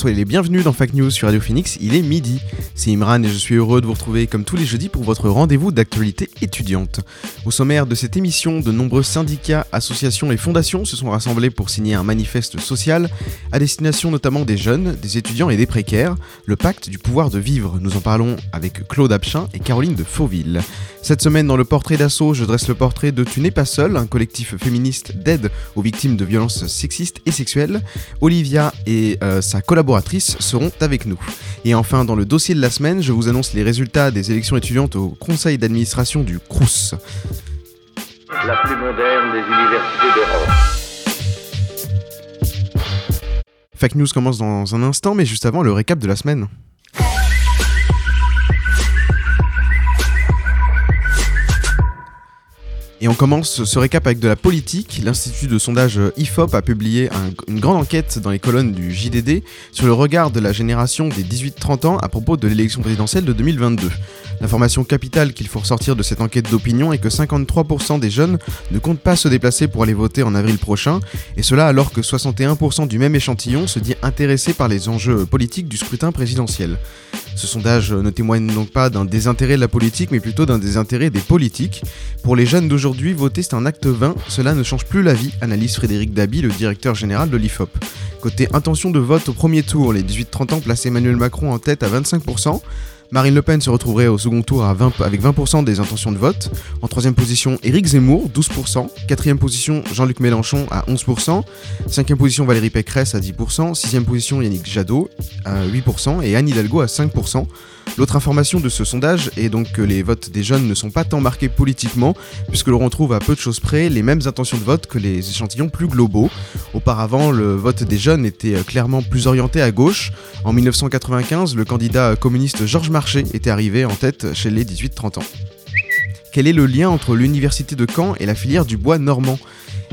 Soyez les bienvenus dans Fact News sur Radio Phoenix, il est midi. C'est Imran et je suis heureux de vous retrouver comme tous les jeudis pour votre rendez-vous d'actualité étudiante. Au sommaire de cette émission, de nombreux syndicats, associations et fondations se sont rassemblés pour signer un manifeste social à destination notamment des jeunes, des étudiants et des précaires, le pacte du pouvoir de vivre. Nous en parlons avec Claude Abchin et Caroline de Fauville. Cette semaine dans le portrait d'assaut, je dresse le portrait de Tu n'es pas seul, un collectif féministe d'aide aux victimes de violences sexistes et sexuelles. Olivia et euh, sa collaboratrice seront avec nous. Et enfin, dans le dossier de la semaine, je vous annonce les résultats des élections étudiantes au conseil d'administration du CRUS. la plus moderne des universités d'Europe. Fact News commence dans un instant, mais juste avant le récap de la semaine. Et on commence ce récap avec de la politique. L'Institut de sondage IFOP a publié un- une grande enquête dans les colonnes du JDD sur le regard de la génération des 18-30 ans à propos de l'élection présidentielle de 2022. L'information capitale qu'il faut ressortir de cette enquête d'opinion est que 53% des jeunes ne comptent pas se déplacer pour aller voter en avril prochain, et cela alors que 61% du même échantillon se dit intéressé par les enjeux politiques du scrutin présidentiel. Ce sondage ne témoigne donc pas d'un désintérêt de la politique, mais plutôt d'un désintérêt des politiques. Pour les jeunes d'aujourd'hui, voter c'est un acte vain, cela ne change plus la vie, analyse Frédéric Dabi, le directeur général de l'IFOP. Côté intention de vote au premier tour, les 18-30 ans placent Emmanuel Macron en tête à 25%. Marine Le Pen se retrouverait au second tour à 20 avec 20% des intentions de vote. En troisième position, Éric Zemmour, 12%. Quatrième position, Jean-Luc Mélenchon à 11%. Cinquième position, Valérie Pécresse à 10%. Sixième position, Yannick Jadot à 8%. Et Anne Hidalgo à 5%. L'autre information de ce sondage est donc que les votes des jeunes ne sont pas tant marqués politiquement, puisque l'on retrouve à peu de choses près les mêmes intentions de vote que les échantillons plus globaux. Auparavant, le vote des jeunes était euh, clairement plus orienté à gauche. En 1995, le candidat communiste Georges Était arrivé en tête chez les 18-30 ans. Quel est le lien entre l'université de Caen et la filière du bois normand?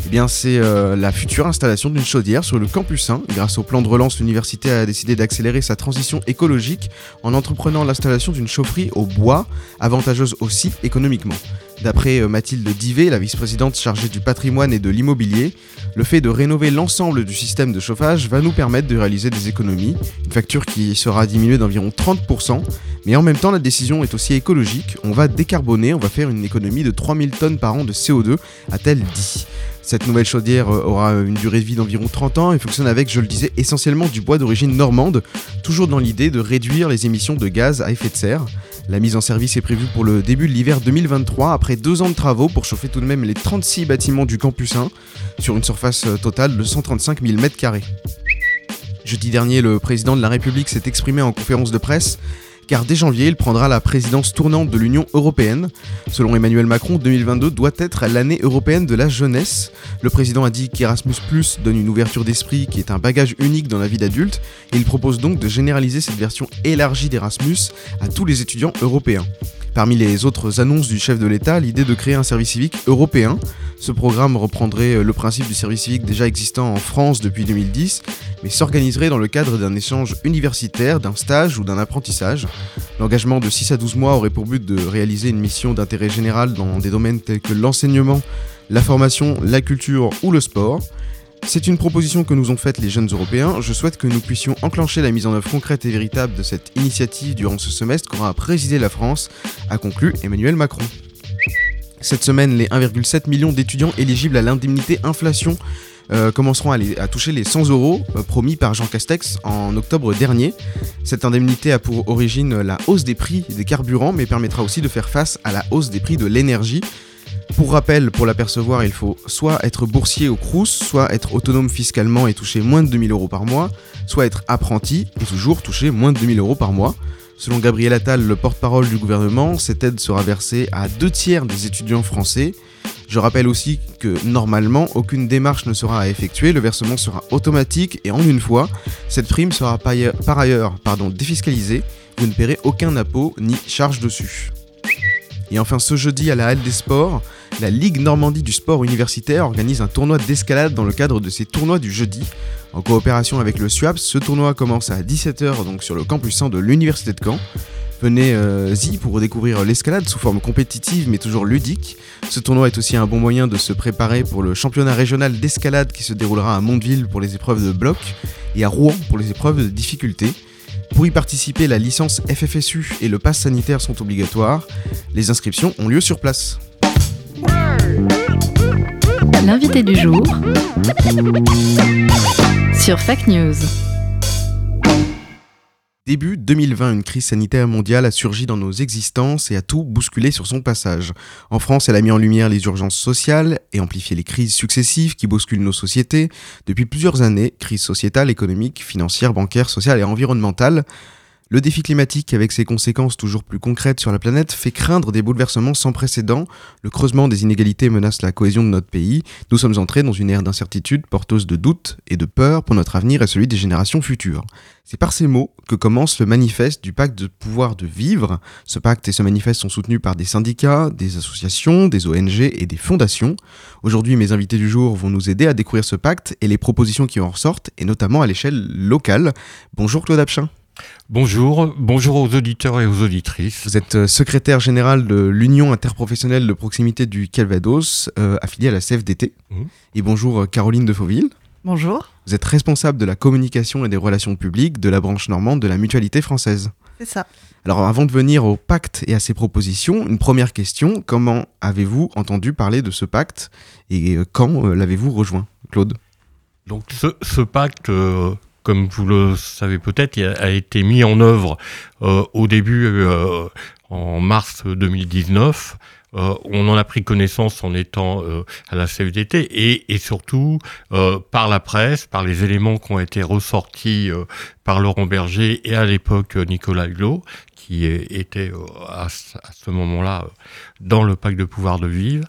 Eh bien, c'est euh, la future installation d'une chaudière sur le campus 1. Grâce au plan de relance, l'université a décidé d'accélérer sa transition écologique en entreprenant l'installation d'une chaufferie au bois, avantageuse aussi économiquement. D'après euh, Mathilde Divet, la vice-présidente chargée du patrimoine et de l'immobilier, le fait de rénover l'ensemble du système de chauffage va nous permettre de réaliser des économies, une facture qui sera diminuée d'environ 30%, mais en même temps la décision est aussi écologique, on va décarboner, on va faire une économie de 3000 tonnes par an de CO2, a-t-elle dit. Cette nouvelle chaudière euh, aura une durée de vie d'environ 30 ans et fonctionne avec, je le disais, essentiellement du bois d'origine normande, toujours dans l'idée de réduire les émissions de gaz à effet de serre. La mise en service est prévue pour le début de l'hiver 2023, après deux ans de travaux pour chauffer tout de même les 36 bâtiments du campus 1, sur une surface euh, totale de 135 000 m2. Jeudi dernier, le président de la République s'est exprimé en conférence de presse car dès janvier, il prendra la présidence tournante de l'Union européenne. Selon Emmanuel Macron, 2022 doit être l'année européenne de la jeunesse. Le président a dit qu'Erasmus donne une ouverture d'esprit qui est un bagage unique dans la vie d'adulte, il propose donc de généraliser cette version élargie d'Erasmus à tous les étudiants européens. Parmi les autres annonces du chef de l'État, l'idée de créer un service civique européen. Ce programme reprendrait le principe du service civique déjà existant en France depuis 2010, mais s'organiserait dans le cadre d'un échange universitaire, d'un stage ou d'un apprentissage. L'engagement de 6 à 12 mois aurait pour but de réaliser une mission d'intérêt général dans des domaines tels que l'enseignement, la formation, la culture ou le sport. C'est une proposition que nous ont faite les jeunes européens. Je souhaite que nous puissions enclencher la mise en œuvre concrète et véritable de cette initiative durant ce semestre qu'aura présidé la France, a conclu Emmanuel Macron. Cette semaine, les 1,7 million d'étudiants éligibles à l'indemnité inflation euh, commenceront à, toucher les 100 euros euh, promis par Jean Castex en octobre dernier. Cette indemnité a pour origine la hausse des prix des carburants, mais permettra aussi de faire face à la hausse des prix de l'énergie. Pour rappel, pour l'apercevoir, il faut soit être boursier au Crous, soit être autonome fiscalement et toucher moins de 2000 euros par mois, soit être apprenti et toujours toucher moins de 2000 euros par mois. Selon Gabriel Attal, le porte-parole du gouvernement, cette aide sera versée à deux tiers des étudiants français. Je rappelle aussi que normalement, aucune démarche ne sera à effectuer, le versement sera automatique et en une fois, cette prime sera par ailleurs, défiscalisée, vous ne paierez aucun impôt ni charge dessus. Et enfin, ce jeudi à la Halle des Sports, la Ligue Normandie du sport universitaire organise un tournoi d'escalade dans le cadre de ses tournois du jeudi. En coopération avec le SUAPS, ce tournoi commence à 17h donc sur le campus 100 de l'Université de Caen. Venez-y pour découvrir l'escalade sous forme compétitive mais toujours ludique. Ce tournoi est aussi un bon moyen de se préparer pour le championnat régional d'escalade qui se déroulera à Mondeville pour les épreuves de bloc et à Rouen pour les épreuves de difficulté. Pour y participer, la licence FFSU et le pass sanitaire sont obligatoires. Les inscriptions ont lieu sur place. L'invité du jour sur Fake News. Début 2020, une crise sanitaire mondiale a surgi dans nos existences et a tout bousculé sur son passage. En France, elle a mis en lumière les urgences sociales et amplifié les crises successives qui bousculent nos sociétés. Depuis plusieurs années, crise sociétale, économique, financière, bancaire, sociale et environnementale. Le défi climatique, avec ses conséquences toujours plus concrètes sur la planète, fait craindre des bouleversements sans précédent. Le creusement des inégalités menace la cohésion de notre pays. Nous sommes entrés dans une ère d'incertitude porteuse de doutes et de peur pour notre avenir et celui des générations futures. C'est par ces mots que commence le manifeste du pacte de pouvoir de vivre. Ce pacte et ce manifeste sont soutenus par des syndicats, des associations, des ONG et des fondations. Aujourd'hui, mes invités du jour vont nous aider à découvrir ce pacte et les propositions qui en ressortent, et notamment à l'échelle locale. Bonjour Claude Apchin. Bonjour, bonjour aux auditeurs et aux auditrices. Vous êtes euh, secrétaire général de l'Union interprofessionnelle de proximité du Calvados, euh, affiliée à la CFDT. Mhm. Et bonjour euh, Caroline de Fauville. Bonjour, Vous êtes responsable de la communication et des relations publiques de la branche normande de la Mutualité française. c'est ça. Alors avant de venir au pacte et à ses propositions, une première question, comment avez-vous entendu parler de ce pacte et quand l'avez-vous rejoint Claude? Donc ce, ce pacte, euh, comme vous le savez peut-être, a, été mis en œuvre euh, au début euh, en mars 2019. Euh, on en a pris connaissance en étant à la CFDT et, et surtout par la presse, par les éléments qui ont été ressortis par Laurent Berger et à l'époque Nicolas Hulot, qui était à, ce- moment-là dans le pacte de pouvoir de vivre.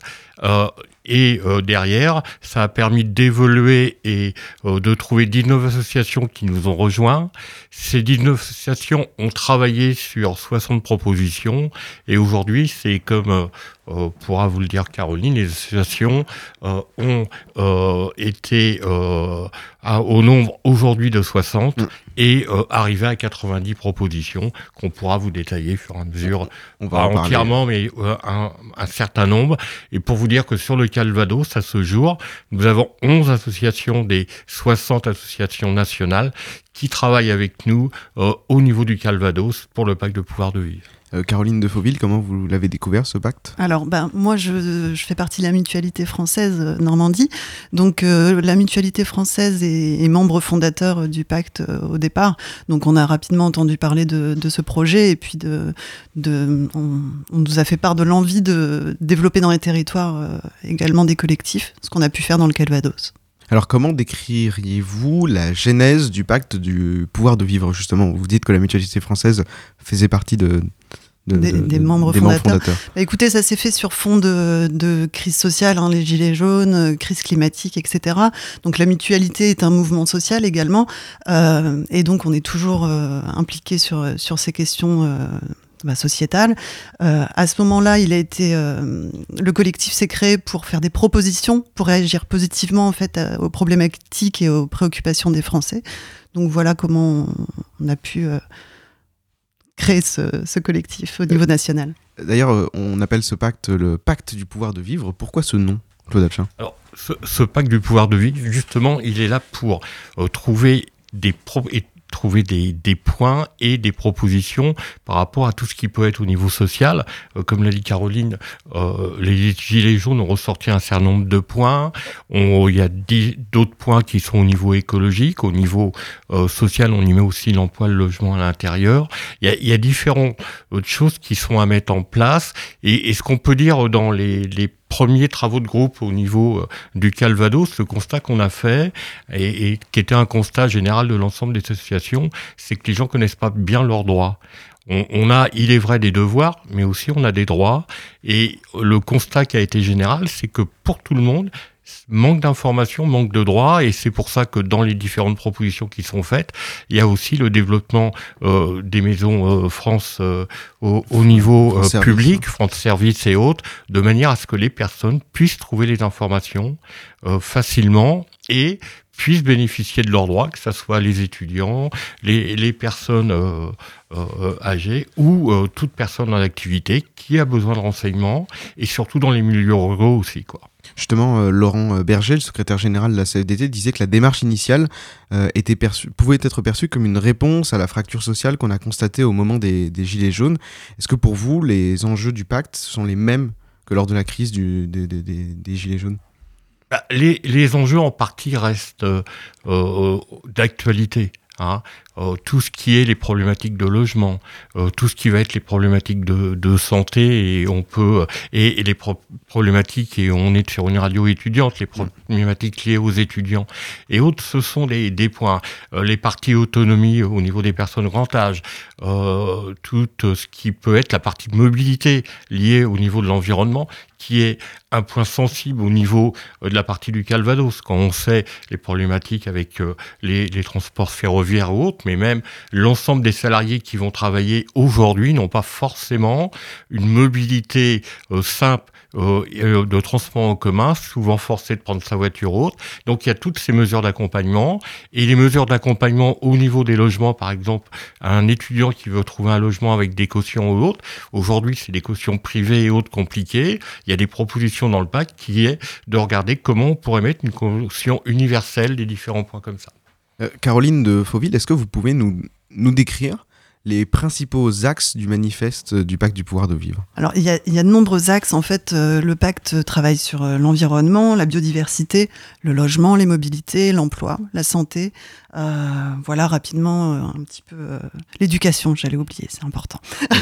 Euh, et euh, derrière, ça a permis d'évoluer et euh, de trouver 19 associations qui nous ont rejoints. Ces 19 associations ont travaillé sur 60 propositions et aujourd'hui, c'est comme euh, pourra vous le dire Caroline, les associations euh, ont euh, été à- au nombre aujourd'hui de 60 Mm. et arrivé à 90 propositions qu'on pourra vous détailler fur et à mesure On pas en parler. entièrement, mais un, un certain nombre. Et pour vous dire que sur le Calvados, à ce jour, nous avons 11 associations des 60 associations nationales qui travaillent avec nous au niveau du Calvados pour le pacte de pouvoir de vivre. Euh, Caroline de Fauville, comment vous l'avez découvert ce pacte? Alors, ben, moi, je, je fais partie de la mutualité française euh, Normandie. Donc, euh, la mutualité française est, est membre fondateur du pacte au départ. Donc, on a rapidement entendu parler de, de ce projet et puis de, de, on, on nous a fait part de l'envie de développer dans les territoires également des collectifs, ce qu'on a pu faire dans le Calvados. Alors comment décririez-vous la genèse du pacte du pouvoir de vivre justement? Vous dites que la mutualité française faisait partie de, de- Des- de- des de- membres des fondateurs. Bah, écoutez, ça s'est fait sur fond de, de crise sociale, hein, les gilets jaunes, euh, crise climatique, etc. Donc la mutualité est un mouvement social également, euh, et donc on est toujours euh, impliqué sur sur ces questions. euh, bah, sociétales. Euh, à ce moment-là, il a été, euh, le collectif s'est créé pour faire des propositions, pour réagir positivement en fait à- aux problématiques et aux préoccupations des Français. Donc voilà comment on, on a pu euh, créer ce, ce collectif au niveau national. D'ailleurs, euh, on appelle ce pacte le pacte du pouvoir de vivre. Pourquoi ce nom, Claude Apchin Alors, ce, ce pacte du pouvoir de vivre, justement, il est là pour euh, trouver des pro- et trouver des, des points et des propositions par rapport à tout ce qui peut être au niveau social. Euh, comme l'a dit Caroline, euh, les Gilets jaunes ont ressorti un certain nombre de points. On- Il y a d'autres points qui sont au niveau écologique. Au niveau euh, social, on y met aussi l'emploi, le logement à l'intérieur. Il il y a différentes euh, choses qui sont à mettre en place. Et, et ce qu'on peut dire dans les, les premiers travaux de groupe au niveau euh, du Calvados, le constat qu'on a fait, et, qui était un constat général de l'ensemble des associations, c'est que les gens connaissent pas bien leurs droits. on, a, il est vrai, des devoirs, mais aussi on a des droits. Et le constat qui a été général, c'est que pour tout le monde, manque d'informations, manque de droits, et c'est pour ça que dans les différentes propositions qui sont faites, il y a aussi le développement euh, des maisons euh, France euh, au, au, niveau euh, public, France Service et autres, de manière à ce que les personnes puissent trouver les informations euh, facilement et puissent bénéficier de leurs droits, que ce soit les étudiants, les, personnes euh, euh, âgées ou euh, toute personne en activité qui a besoin de renseignements, et surtout dans les milieux ruraux aussi. Quoi. Justement, Laurent Berger, le secrétaire général de la CFDT, disait que la démarche initiale était perçue, pouvait être perçue comme une réponse à la fracture sociale qu'on a constatée au moment des, Gilets jaunes. Est-ce que pour vous, les enjeux du pacte sont les mêmes que lors de la crise des, Gilets jaunes? Les, les, enjeux en partie restent euh, euh, d'actualité. Hein. Euh, tout ce qui est les problématiques de logement, euh, tout ce qui va être les problématiques de, de santé, et on peut et, et les pro problématiques et on est sur une radio étudiante, les problématiques liées aux étudiants et autres, ce sont des, des points. Euh, les parties autonomie au niveau des personnes grand âge, euh, tout ce qui peut être la partie mobilité liée au niveau de l'environnement, qui est un point sensible au niveau de la partie du Calvados, quand on sait les problématiques avec les, les transports ferroviaires ou autres, mais même l'ensemble des salariés qui vont travailler aujourd'hui n'ont pas forcément une mobilité euh, simple euh, de transport en commun, souvent forcé de prendre sa voiture haute. Donc il y a toutes ces mesures d'accompagnement et les mesures d'accompagnement au niveau des logements, par exemple, un étudiant qui veut trouver un logement avec des cautions ou autres. Aujourd'hui, c'est des cautions privées et autres compliquées. Il y a des propositions dans le pacte qui est de regarder comment on pourrait mettre une caution universelle des différents points comme ça. Euh, Caroline de Fauville, est-ce que vous pouvez nous, nous décrire les principaux axes du manifeste du pacte du pouvoir de vivre Alors, il y a, il y a de nombreux axes. En fait, euh, le pacte travaille sur euh, l'environnement, la biodiversité, le logement, les mobilités, l'emploi, la santé. Euh, voilà, rapidement, euh, un petit peu euh, l'éducation, j'allais oublier, c'est important.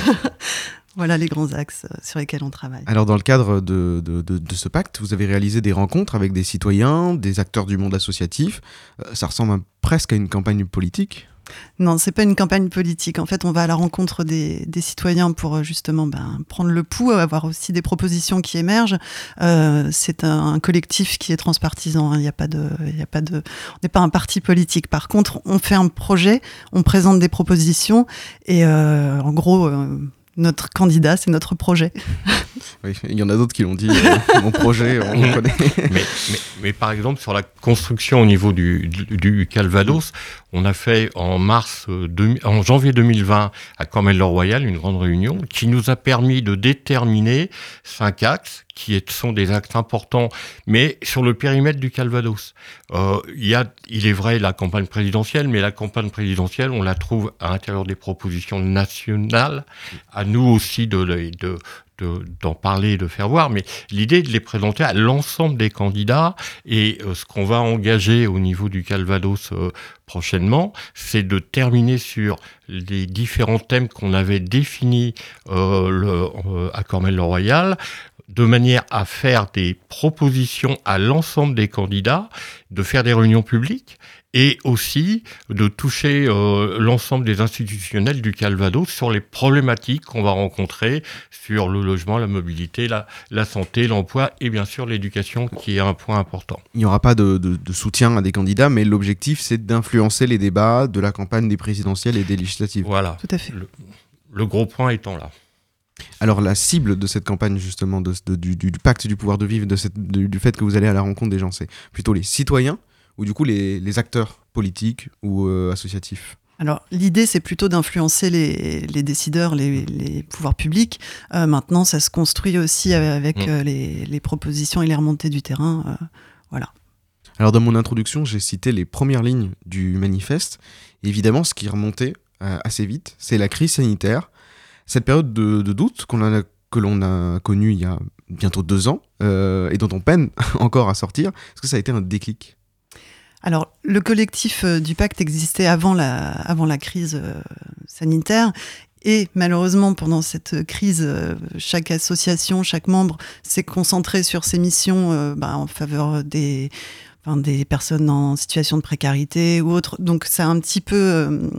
Voilà les grands axes euh, sur lesquels on travaille. Alors dans le cadre de, de, de, de, ce pacte, vous avez réalisé des rencontres avec des citoyens, des acteurs du monde associatif. Euh, ça ressemble à, presque à une campagne politique non, c'est pas une campagne politique. En fait, on va à la rencontre des, citoyens pour euh, justement ben, prendre le pouls, avoir aussi des propositions qui émergent. Euh, c'est un, collectif qui est transpartisan. Il hein. n'y a pas de, il a pas de, on n'est pas un parti politique. Par contre, on fait un projet, on présente des propositions et euh, en gros. Notre candidat, c'est notre projet. Oui, il y en a d'autres qui l'ont dit. Euh, mon projet, on le connaît. Mais, mais, mais, par exemple, sur la construction au niveau du, du, du Calvados, on a fait en mars, de, en janvier 2020, à Cormel-le-Royal, une grande réunion qui nous a permis de déterminer cinq axes qui sont des axes importants, mais sur le périmètre du Calvados. Euh, il, y a, il est vrai la campagne présidentielle, mais la campagne présidentielle, on la trouve à l'intérieur des propositions nationales, à nous aussi de, de, d'en de, parler de faire voir, mais l'idée de les présenter à l'ensemble des candidats et euh, ce qu'on va engager au niveau du Calvados euh, prochainement, c'est de terminer sur les différents thèmes qu'on avait définis euh, le, à Cormel-le-Royal, de manière à faire des propositions à l'ensemble des candidats, de faire des réunions publiques et aussi de toucher euh, l'ensemble des institutionnels du Calvados sur les problématiques qu'on va rencontrer sur le logement, la mobilité, la, la santé, l'emploi et bien sûr l'éducation qui est un point important. Il n'y aura pas de, de, de, soutien à des candidats, mais l'objectif c'est d'influencer les débats de la campagne des présidentielles et des législatives. Voilà. Tout à fait. Le, le gros point étant là. Alors la cible de cette campagne justement de, de, du, du, pacte du pouvoir de vivre, de cette, du, du, fait que vous allez à la rencontre des gens, c'est plutôt les citoyens ou du coup les, les acteurs politiques ou euh, associatifs alors l'idée c'est plutôt d'influencer les, les, décideurs, les, les, pouvoirs publics. Euh, maintenant ça se construit aussi avec mmh. euh, les, les, propositions et les remontées du terrain. Euh, voilà. Alors dans mon introduction j'ai cité les premières lignes du manifeste. évidemment ce qui remontait assez vite c'est la crise sanitaire. Cette période de, de doute qu'on a, que l'on a connue il y a bientôt deux ans et dont on peine encore à sortir, est-ce que ça a été un déclic? Alors, le collectif euh, du pacte existait avant la, avant la crise euh, sanitaire. Et malheureusement, pendant cette crise, euh, chaque association, chaque membre s'est concentré sur ses missions bah, en faveur des, enfin, des personnes en situation de précarité ou autres. Donc, ça a un petit peu euh,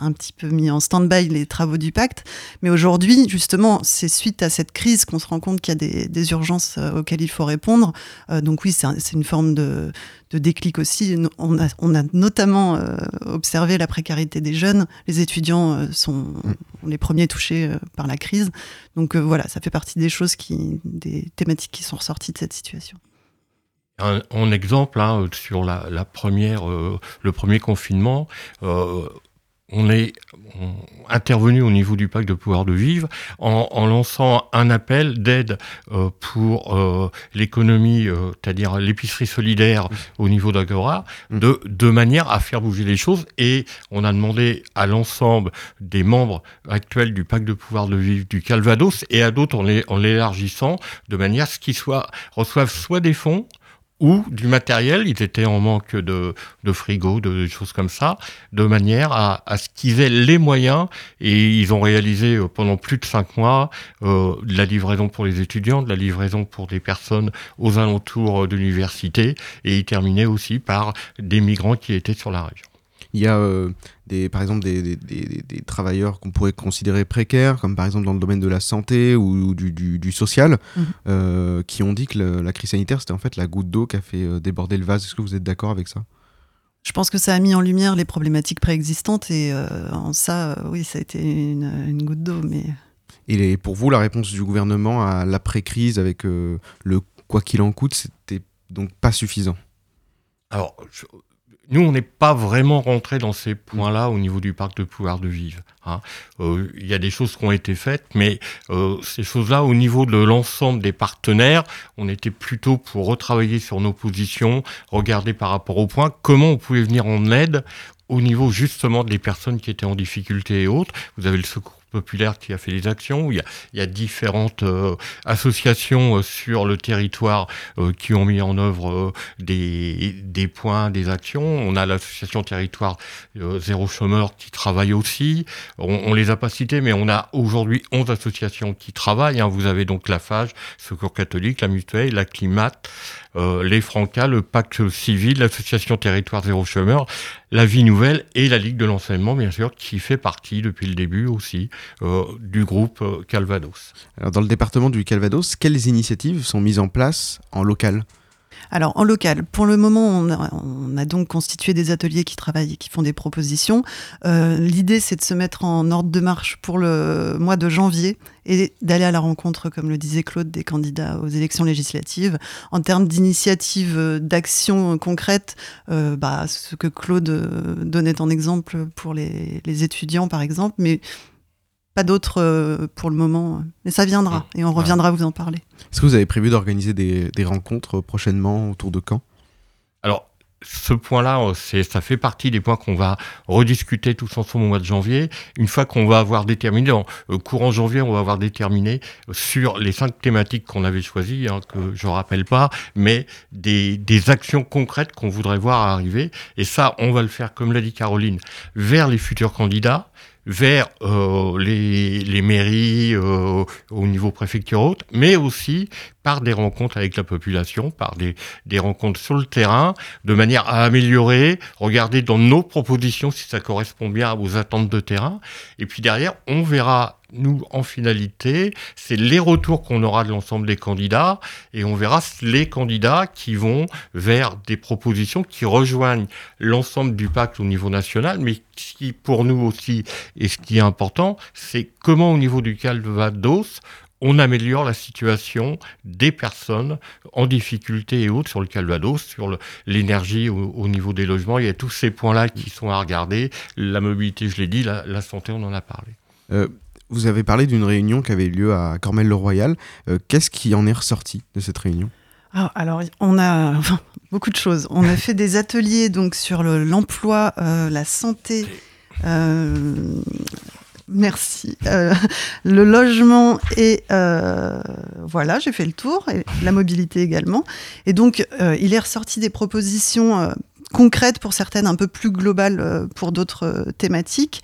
un petit peu mis en stand-by les travaux du pacte. Mais aujourd'hui, justement, c'est suite à cette crise qu'on se rend compte qu'il y a des, des urgences euh, auxquelles il faut répondre. Euh, donc oui, c'est un- c'est une forme de, de déclic aussi. On a, on a notamment euh, observé la précarité des jeunes. Les étudiants sont les premiers touchés par la crise. Donc voilà, ça fait partie des choses qui, des thématiques qui sont ressorties de cette situation. Un, en exemple, hein, sur la, la première, euh, le premier confinement, euh, on est intervenu au niveau du pacte de pouvoir de vivre en, en lançant un appel d'aide euh, pour euh, l'économie, euh, c'est-à-dire l'épicerie solidaire au niveau d'Agora, de, de manière à faire bouger les choses. Et on a demandé à l'ensemble des membres actuels du pacte de pouvoir de vivre du Calvados et à d'autres en l'élargissant de manière à ce qu'ils soient, reçoivent soit des fonds, ou du matériel, ils étaient en manque de, de frigo, de choses comme ça, de manière à, à ce qu'ils aient les moyens, et ils ont réalisé euh, pendant plus de cinq mois euh, de la livraison pour les étudiants, de la livraison pour des personnes aux alentours euh, de l'université, et ils terminaient aussi par des migrants qui étaient sur la région. Il y a euh, des, par exemple des, des- des- des travailleurs qu'on pourrait considérer précaires, comme par exemple dans le domaine de la santé ou du, du- du social, Mhm. euh, qui ont dit que le- la crise sanitaire c'était en fait la goutte d'eau qui a fait euh, déborder le vase. Est-ce que vous êtes d'accord avec ça? Je pense que ça a mis en lumière les problématiques préexistantes et euh, en ça, euh, oui, ça a été une, une goutte d'eau. Mais Et les- pour vous, la réponse du gouvernement à l'après-crise avec euh, le quoi qu'il en coûte, c'était donc pas suffisant? Alors, je- nous, on n'est pas vraiment rentré dans ces points-là au niveau du parc de pouvoir de vivre. hein. Euh, Il y a des choses qui ont été faites, mais euh, ces choses-là, au niveau de l'ensemble des partenaires, on était plutôt pour retravailler sur nos positions, regarder par rapport au point comment on pouvait venir en aide au niveau justement des personnes qui étaient en difficulté et autres. Vous avez le secours populaire qui a fait des actions, il y a, il y a différentes euh, associations euh, sur le territoire euh, qui ont mis en œuvre des, points, des actions. On a l'association Territoire Zéro Chômeur qui travaille aussi. On, on les a pas cités, mais on a aujourd'hui 11 associations qui travaillent. hein. Vous avez donc la FAGE, Secours catholique, la Mutuelle, la Climat, euh, les Francas, le Pacte civil, l'association Territoire Zéro Chômeur, la Vie Nouvelle et la Ligue de l'enseignement, bien sûr, qui fait partie depuis le début aussi euh, du groupe euh, Calvados. Alors, dans le département du Calvados, quelles initiatives sont mises en place en local? Alors, en local, pour le moment, on a, on a donc constitué des ateliers qui travaillent et qui font des propositions. Euh, L'idée, c'est de se mettre en ordre de marche pour le mois de janvier et d'aller à la rencontre, comme le disait Claude, des candidats aux élections législatives. En termes d'initiatives, euh, d'actions concrètes, euh, bah, ce que Claude donnait en exemple pour les étudiants, par exemple, mais pas d'autres euh, pour le moment. Mais ça viendra et on reviendra vous en parler. Est-ce que vous avez prévu d'organiser des, des rencontres prochainement autour de Caen? Alors, ce point-là, euh, c'est, ça fait partie des points qu'on va rediscuter tous ensemble au mois de janvier. Une fois qu'on va avoir déterminé, en euh, courant janvier, on va avoir déterminé sur les cinq thématiques qu'on avait choisies, hein, que je rappelle pas, mais des, des actions concrètes qu'on voudrait voir arriver. Et ça, on va le faire, comme l'a dit Caroline, vers les futurs candidats vers euh, les, mairies euh, au niveau préfecture haute, mais aussi par des rencontres avec la population, par des, des rencontres sur le terrain, de manière à améliorer, regarder dans nos propositions si ça correspond bien aux attentes de terrain. Et puis derrière, on verra, nous, en finalité, c'est les retours qu'on aura de l'ensemble des candidats, et on verra les candidats qui vont vers des propositions qui rejoignent l'ensemble du pacte au niveau national, mais qui, pour nous aussi, et ce qui est important, c'est comment au niveau du Calvados, on améliore la situation des personnes en difficulté et autres sur le Calvados, sur l'énergie au, au niveau des logements. Il y a tous ces points-là qui sont à regarder. La mobilité, je l'ai dit, la, la santé, on en a parlé. Euh, Vous avez parlé d'une réunion qui avait eu lieu à Cormel-le-Royal. Euh, Qu'est-ce qui en est ressorti de cette réunion? Ah, alors, on a beaucoup de choses. On a fait des ateliers donc sur le- l'emploi, euh, la santé. euh, merci. le logement et voilà, j'ai fait le tour. Et la mobilité également. Et donc, il est ressorti des propositions. concrètes pour certaines, un peu plus globales pour d'autres thématiques.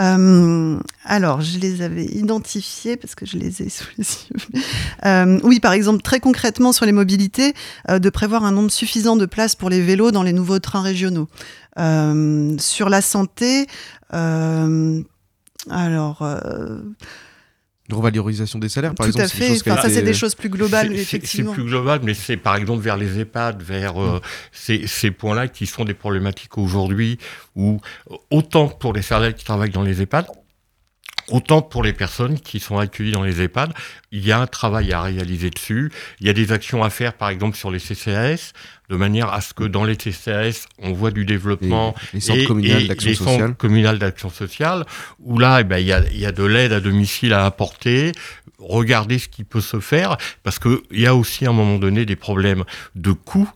Euh, alors, je les avais identifiées parce que je les ai sous les yeux. Euh, oui, par exemple, très concrètement sur les mobilités, euh, de prévoir un nombre suffisant de places pour les vélos dans les nouveaux trains régionaux. Sur la santé, alors. De revalorisation des salaires, par tout exemple. à fait. Enfin, ça, c'est des choses plus globales, effectivement. C'est plus global, mais c'est par exemple vers les EHPAD, vers euh, ces, ces points-là qui sont des problématiques aujourd'hui, où autant pour les salariés qui travaillent dans les EHPAD, autant pour les personnes qui sont accueillies dans les EHPAD, il y a un travail à réaliser dessus. Il y a des actions à faire, par exemple, sur les CCAS, de manière à ce que dans les CCAS, on voit du développement les centres et- communaux et d'action les sociale. centres communaux d'action sociale, où là, eh ben, il y, a, il y a de l'aide à domicile à apporter, regarder ce qui peut se faire, parce qu'il y a aussi à un moment donné des problèmes de coûts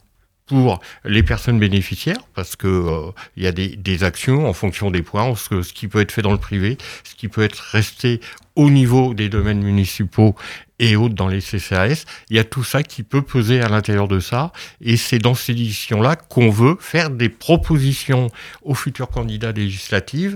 pour les personnes bénéficiaires, parce que euh, il y a des, des actions en fonction des points, ce, ce qui peut être fait dans le privé, ce qui peut être resté au niveau des domaines municipaux et autres dans les CCAS. Il y a tout ça qui peut peser à l'intérieur de ça, et c'est dans ces éditions-là qu'on veut faire des propositions aux futurs candidats législatifs,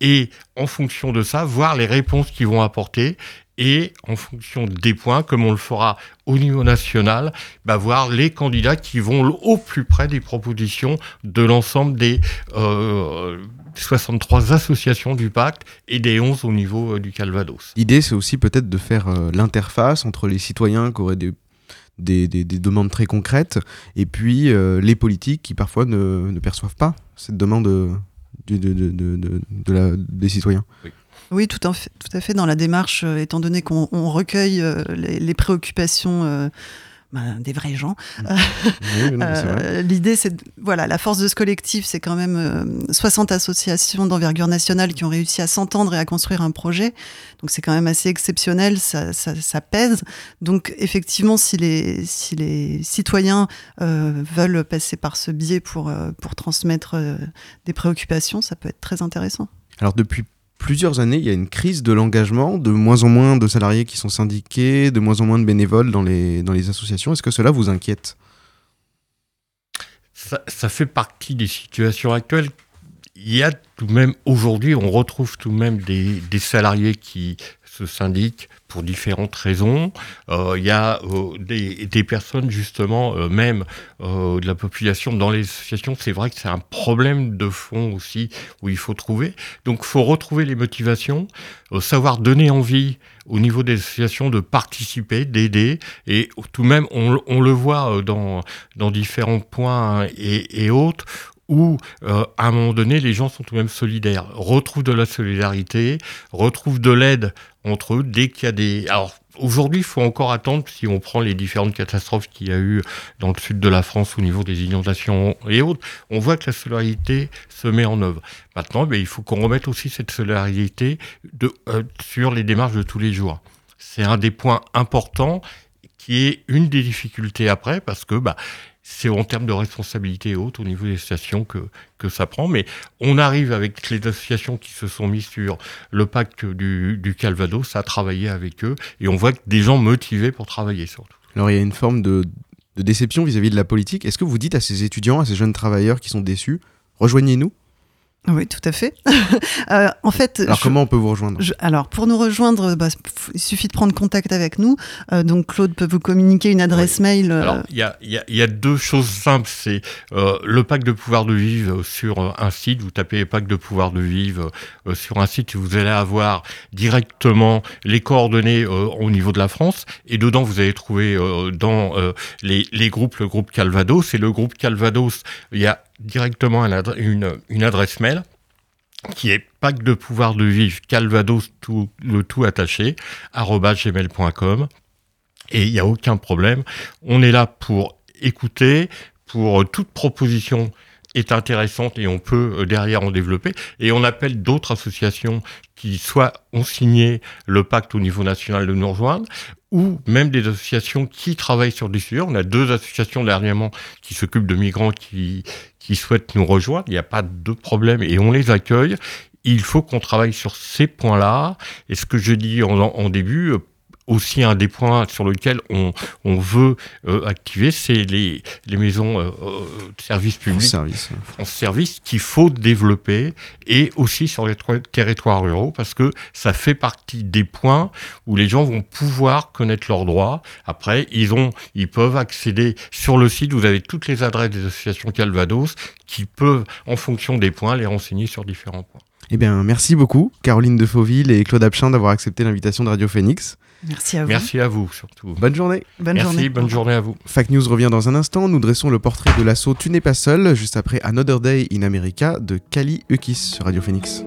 et en fonction de ça, voir les réponses qu'ils vont apporter, et en fonction des points, comme on le fera au niveau national, bah, voir les candidats qui vont au plus près des propositions de l'ensemble des euh, 63 associations du pacte et des 11 au niveau euh, du Calvados. L'idée, c'est aussi peut-être de faire euh, l'interface entre les citoyens qui auraient des, des, des- des demandes très concrètes et puis euh, les politiques qui parfois ne, ne perçoivent pas cette demande euh, du- de, de- de- de- de la- des citoyens. Oui, tout, en fait, tout à fait. Dans la démarche, euh, étant donné qu'on on recueille euh, les, les préoccupations euh, ben, des vrais gens, Oui, oui, euh, l'idée, c'est voilà, la force de ce collectif, c'est quand même euh, 60 associations d'envergure nationale qui ont réussi à s'entendre et à construire un projet. Donc c'est quand même assez exceptionnel, ça, ça, ça pèse. Donc effectivement, si les, si les citoyens euh, veulent passer par ce biais pour, pour transmettre des préoccupations, ça peut être très intéressant. Alors depuis plusieurs années, il y a une crise de l'engagement, de moins en moins de salariés qui sont syndiqués, de moins en moins de bénévoles dans les, associations. Est-ce que cela vous inquiète? Ça, fait partie des situations actuelles. Il y a tout de même, aujourd'hui, on retrouve tout de même des salariés qui se syndiquent pour différentes raisons. Euh, il y a euh, des, personnes, justement, euh, même de la population dans les associations. C'est vrai que c'est un problème de fond aussi où il faut trouver. Donc, il faut retrouver les motivations, savoir donner envie au niveau des associations de participer, d'aider. Et tout de même, on, le voit dans, différents points hein, et autres où, euh, à un moment donné, les gens sont tout de même solidaires, retrouvent de la solidarité, retrouvent de l'aide entre eux dès qu'il y a des... Alors, aujourd'hui, il faut encore attendre, si on prend les différentes catastrophes qu'il y a eu dans le sud de la France au niveau des inondations et autres, on voit que la solidarité se met en œuvre. Maintenant, ben, il faut qu'on remette aussi cette solidarité de, euh, sur les démarches de tous les jours. C'est un des points importants qui est une des difficultés après, parce que bah, c'est en termes de responsabilité et autres au niveau des associations que, que ça prend. Mais on arrive avec les associations qui se sont mises sur le pacte du, du Calvados à travailler avec eux. Et on voit que des gens motivés pour travailler surtout. Alors il y a une forme de, de déception vis-à-vis de la politique. Est-ce que vous dites à ces étudiants, à ces jeunes travailleurs qui sont déçus, rejoignez-nous? Oui, tout à fait. Euh, en fait, Alors je- comment on peut vous rejoindre? Je- alors, pour nous rejoindre, bah, il suffit de prendre contact avec nous. Euh, donc, Claude peut vous communiquer une adresse mail. euh, Alors, il y a, y a- y a deux choses simples. C'est euh, le pack de pouvoir de vivre sur euh, un site. Vous tapez pack de pouvoir de vivre sur un site et vous allez avoir directement les coordonnées au niveau de la France. Et dedans, vous allez trouver euh, dans euh, les, les groupes le groupe Calvados. Et le groupe Calvados, il y a directement une, adresse mail qui est pack de pouvoir de vivre calvados tout, le tout attaché gmail.com et il n'y a aucun problème. On est là pour écouter, pour euh, toute proposition est intéressante et on peut euh, derrière en développer. Et on appelle d'autres associations qui soit ont signé le pacte au niveau national de nous rejoindre, ou même des associations qui travaillent sur des sujets. On a deux associations dernièrement qui s'occupent de migrants qui, qui souhaitent nous rejoindre. Il n'y a pas de problème et on les accueille. Il faut qu'on travaille sur ces points-là. Et ce que je dis en, en début, euh, aussi un des points sur lesquels on, on veut euh, activer, c'est les, les maisons euh, euh, de services publics, Service. France Service, qu'il faut développer et aussi sur les territoires ruraux parce que ça fait partie des points où les gens vont pouvoir connaître leurs droits. Après, ils, ont, ils peuvent accéder sur le site, vous avez toutes les adresses des associations Calvados qui peuvent, en fonction des points, les renseigner sur différents points. Eh bien, merci beaucoup, Caroline de Fauville et Claude Abchin, d'avoir accepté l'invitation de Radio Phoenix. Merci à vous. Merci à vous surtout. Bonne journée. Bonne Merci, journée. bonne journée à vous. Fact News revient dans un instant. Nous dressons le portrait de l'assaut Tu n'es pas seul, juste après Another Day in America de Kali Ukis sur Radio Phoenix.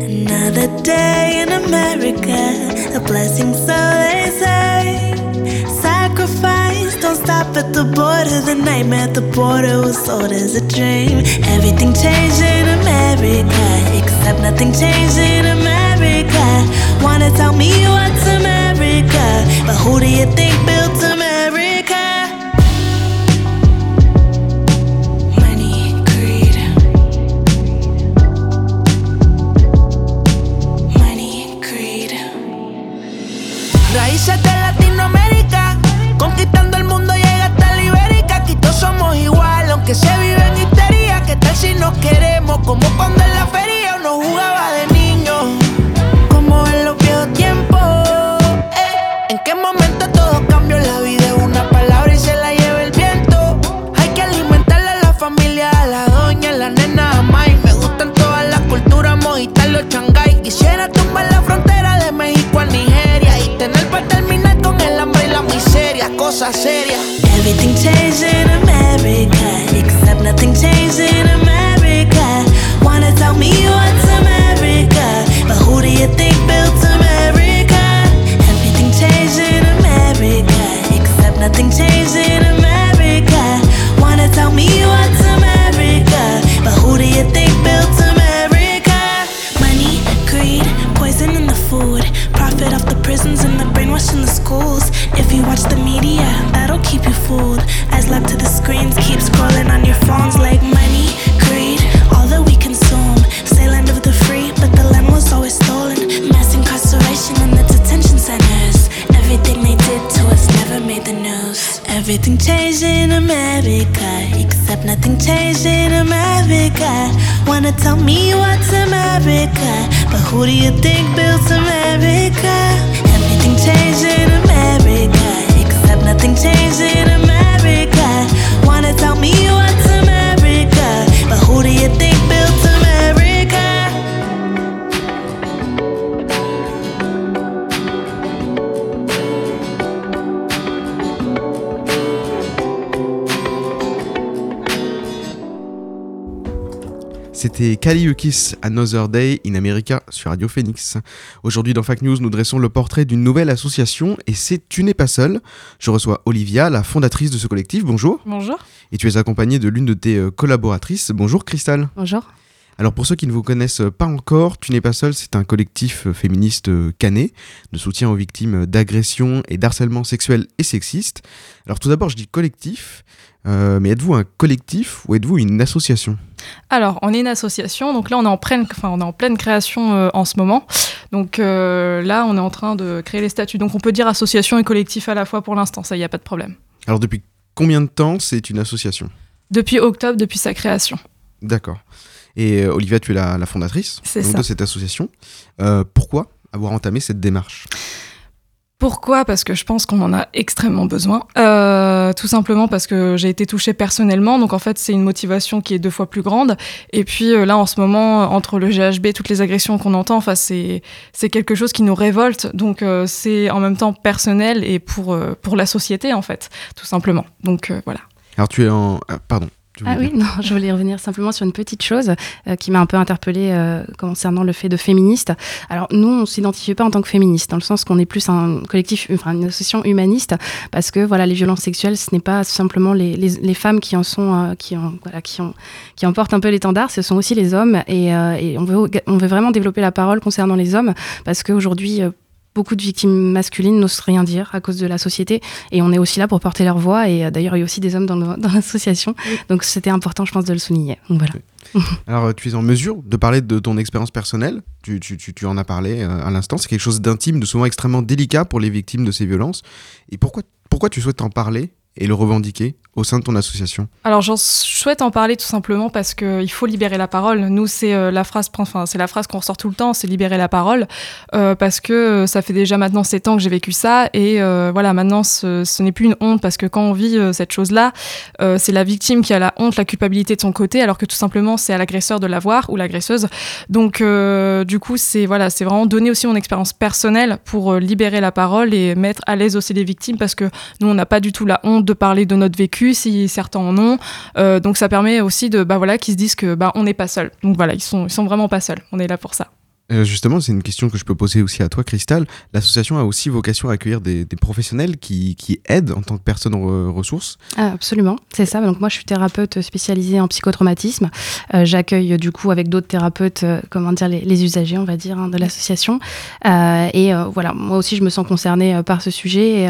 Another day in America, a blessing, so they say. Don't stop at the border. The nightmare at the border was sold as a dream. Everything changed in America, except nothing changed in America. Wanna tell me what's America, but who do you think built America? Miseria, cosas serias. Everything changed in America, except nothing changed in America. Wanna tell me what's America, but who do you think built America? Everything changed in America, except nothing changed in Everything changed in America, except nothing changed in America. Wanna tell me what's America, but who do you think built America? Everything changed in America, except nothing changed in America. Wanna tell me what's America, but who do you think C'était Kali Ukis, Another Day in America sur Radio Phoenix. Aujourd'hui dans Fact News, nous dressons le portrait d'une nouvelle association et c'est Tu n'es pas seul. Je reçois Olivia, la fondatrice de ce collectif. Bonjour. Bonjour. Et tu es accompagnée de l'une de tes euh, collaboratrices. Bonjour Cristal. Bonjour. Alors pour ceux qui ne vous connaissent pas encore, Tu n'es pas seul, c'est un collectif euh, féministe euh, canet de soutien aux victimes d'agressions et d'harcèlement sexuel et sexiste. Alors tout d'abord, je dis collectif, euh, mais êtes-vous un collectif ou êtes-vous une association? Alors, on est une association, donc là, on est en pleine, enfin, on est en pleine création euh, en ce moment. Donc euh, là, on est en train de créer les statuts. Donc on peut dire association et collectif à la fois pour l'instant, ça, il n'y a pas de problème. Alors depuis combien de temps c'est une association? Depuis octobre, depuis sa création. D'accord. Et Olivia, tu es la, la fondatrice C'est donc, ça. de cette association. Pourquoi avoir entamé cette démarche? Pourquoi? Parce que je pense qu'on en a extrêmement besoin. Euh, tout simplement parce que j'ai été touchée personnellement. Donc en fait, c'est une motivation qui est deux fois plus grande. Et puis euh, là, en ce moment, entre le GHB, toutes les agressions qu'on entend, enfin, c'est c'est quelque chose qui nous révolte. Donc euh, c'est en même temps personnel et pour, pour la société, en fait, tout simplement. Donc voilà. Alors tu es en... ah, pardon. Tu Ah oui, dire. non, je voulais revenir simplement sur une petite chose euh, qui m'a un peu interpellée euh, concernant le fait de féministe. Alors nous, on s'identifie pas en tant que féministe, dans le sens qu'on est plus un collectif, enfin une association humaniste, parce que voilà, les violences sexuelles, ce n'est pas simplement les, les, les femmes qui en sont, euh, qui en, voilà, qui en, qui en portent un peu l'étendard, ce sont aussi les hommes, et, euh, et on veut, on veut vraiment développer la parole concernant les hommes, parce qu'aujourd'hui, euh, beaucoup de victimes masculines n'osent rien dire à cause de la société et on est aussi là pour porter leur voix et euh, d'ailleurs il y a aussi des hommes dans, l'association donc c'était important je pense de le souligner donc voilà Alors, euh, tu es en mesure de parler de ton expérience personnelle. Tu, tu- tu- tu en as parlé euh, à l'instant. C'est quelque chose d'intime, de souvent extrêmement délicat pour les victimes de ces violences. Et pourquoi, pourquoi tu souhaites en parler et le revendiquer au sein de ton association Alors j'en souhaite en parler tout simplement parce qu'il faut libérer la parole. Nous c'est euh, la phrase, enfin c'est la phrase qu'on ressort tout le temps, c'est libérer la parole euh, parce que euh, ça fait déjà maintenant 7 ans que j'ai vécu ça et voilà maintenant ce, n'est plus une honte parce que quand on vit cette chose-là, c'est la victime qui a la honte, la culpabilité de son côté alors que tout simplement c'est à l'agresseur de l'avoir ou l'agresseuse. Donc du coup c'est voilà c'est vraiment donner aussi mon expérience personnelle pour libérer la parole et mettre à l'aise aussi les victimes parce que nous on n'a pas du tout la honte de parler de notre vécu si certains en ont. Euh, donc ça permet aussi de bah voilà qu'ils se disent que bah on n'est pas seul. Donc voilà ils sont ils sont vraiment pas seuls. On est là pour ça. Euh, Justement, c'est une question que je peux poser aussi à toi, Cristal. L'association a aussi vocation à accueillir des, professionnels qui, qui aident en tant que personnes re- ressources. Ah, Absolument, c'est ça. Donc moi, je suis thérapeute spécialisée en psychotraumatisme. Euh, J'accueille euh, du coup avec d'autres thérapeutes, comment dire, les, usagers, on va dire, hein, de l'association. Et voilà, moi aussi, je me sens concernée par ce sujet.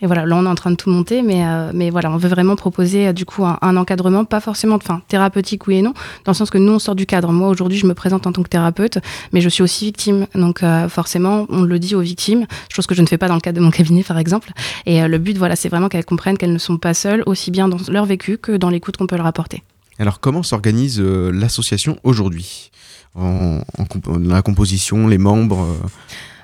Et, voilà, là, on est en train de tout monter, mais mais voilà, on veut vraiment proposer du coup un, un encadrement, pas forcément, enfin, thérapeutique oui et non, dans le sens que nous, on sort du cadre. Moi, aujourd'hui, je me présente en tant que thérapeute, mais je suis aussi victime. Donc euh, forcément, on le dit aux victimes, chose que je ne fais pas dans le cadre de mon cabinet, par exemple. Et euh, le but, voilà, c'est vraiment qu'elles comprennent qu'elles ne sont pas seules, aussi bien dans leur vécu que dans l'écoute qu'on peut leur apporter. Alors, comment s'organise euh, l'association aujourd'hui? En, La composition, les membres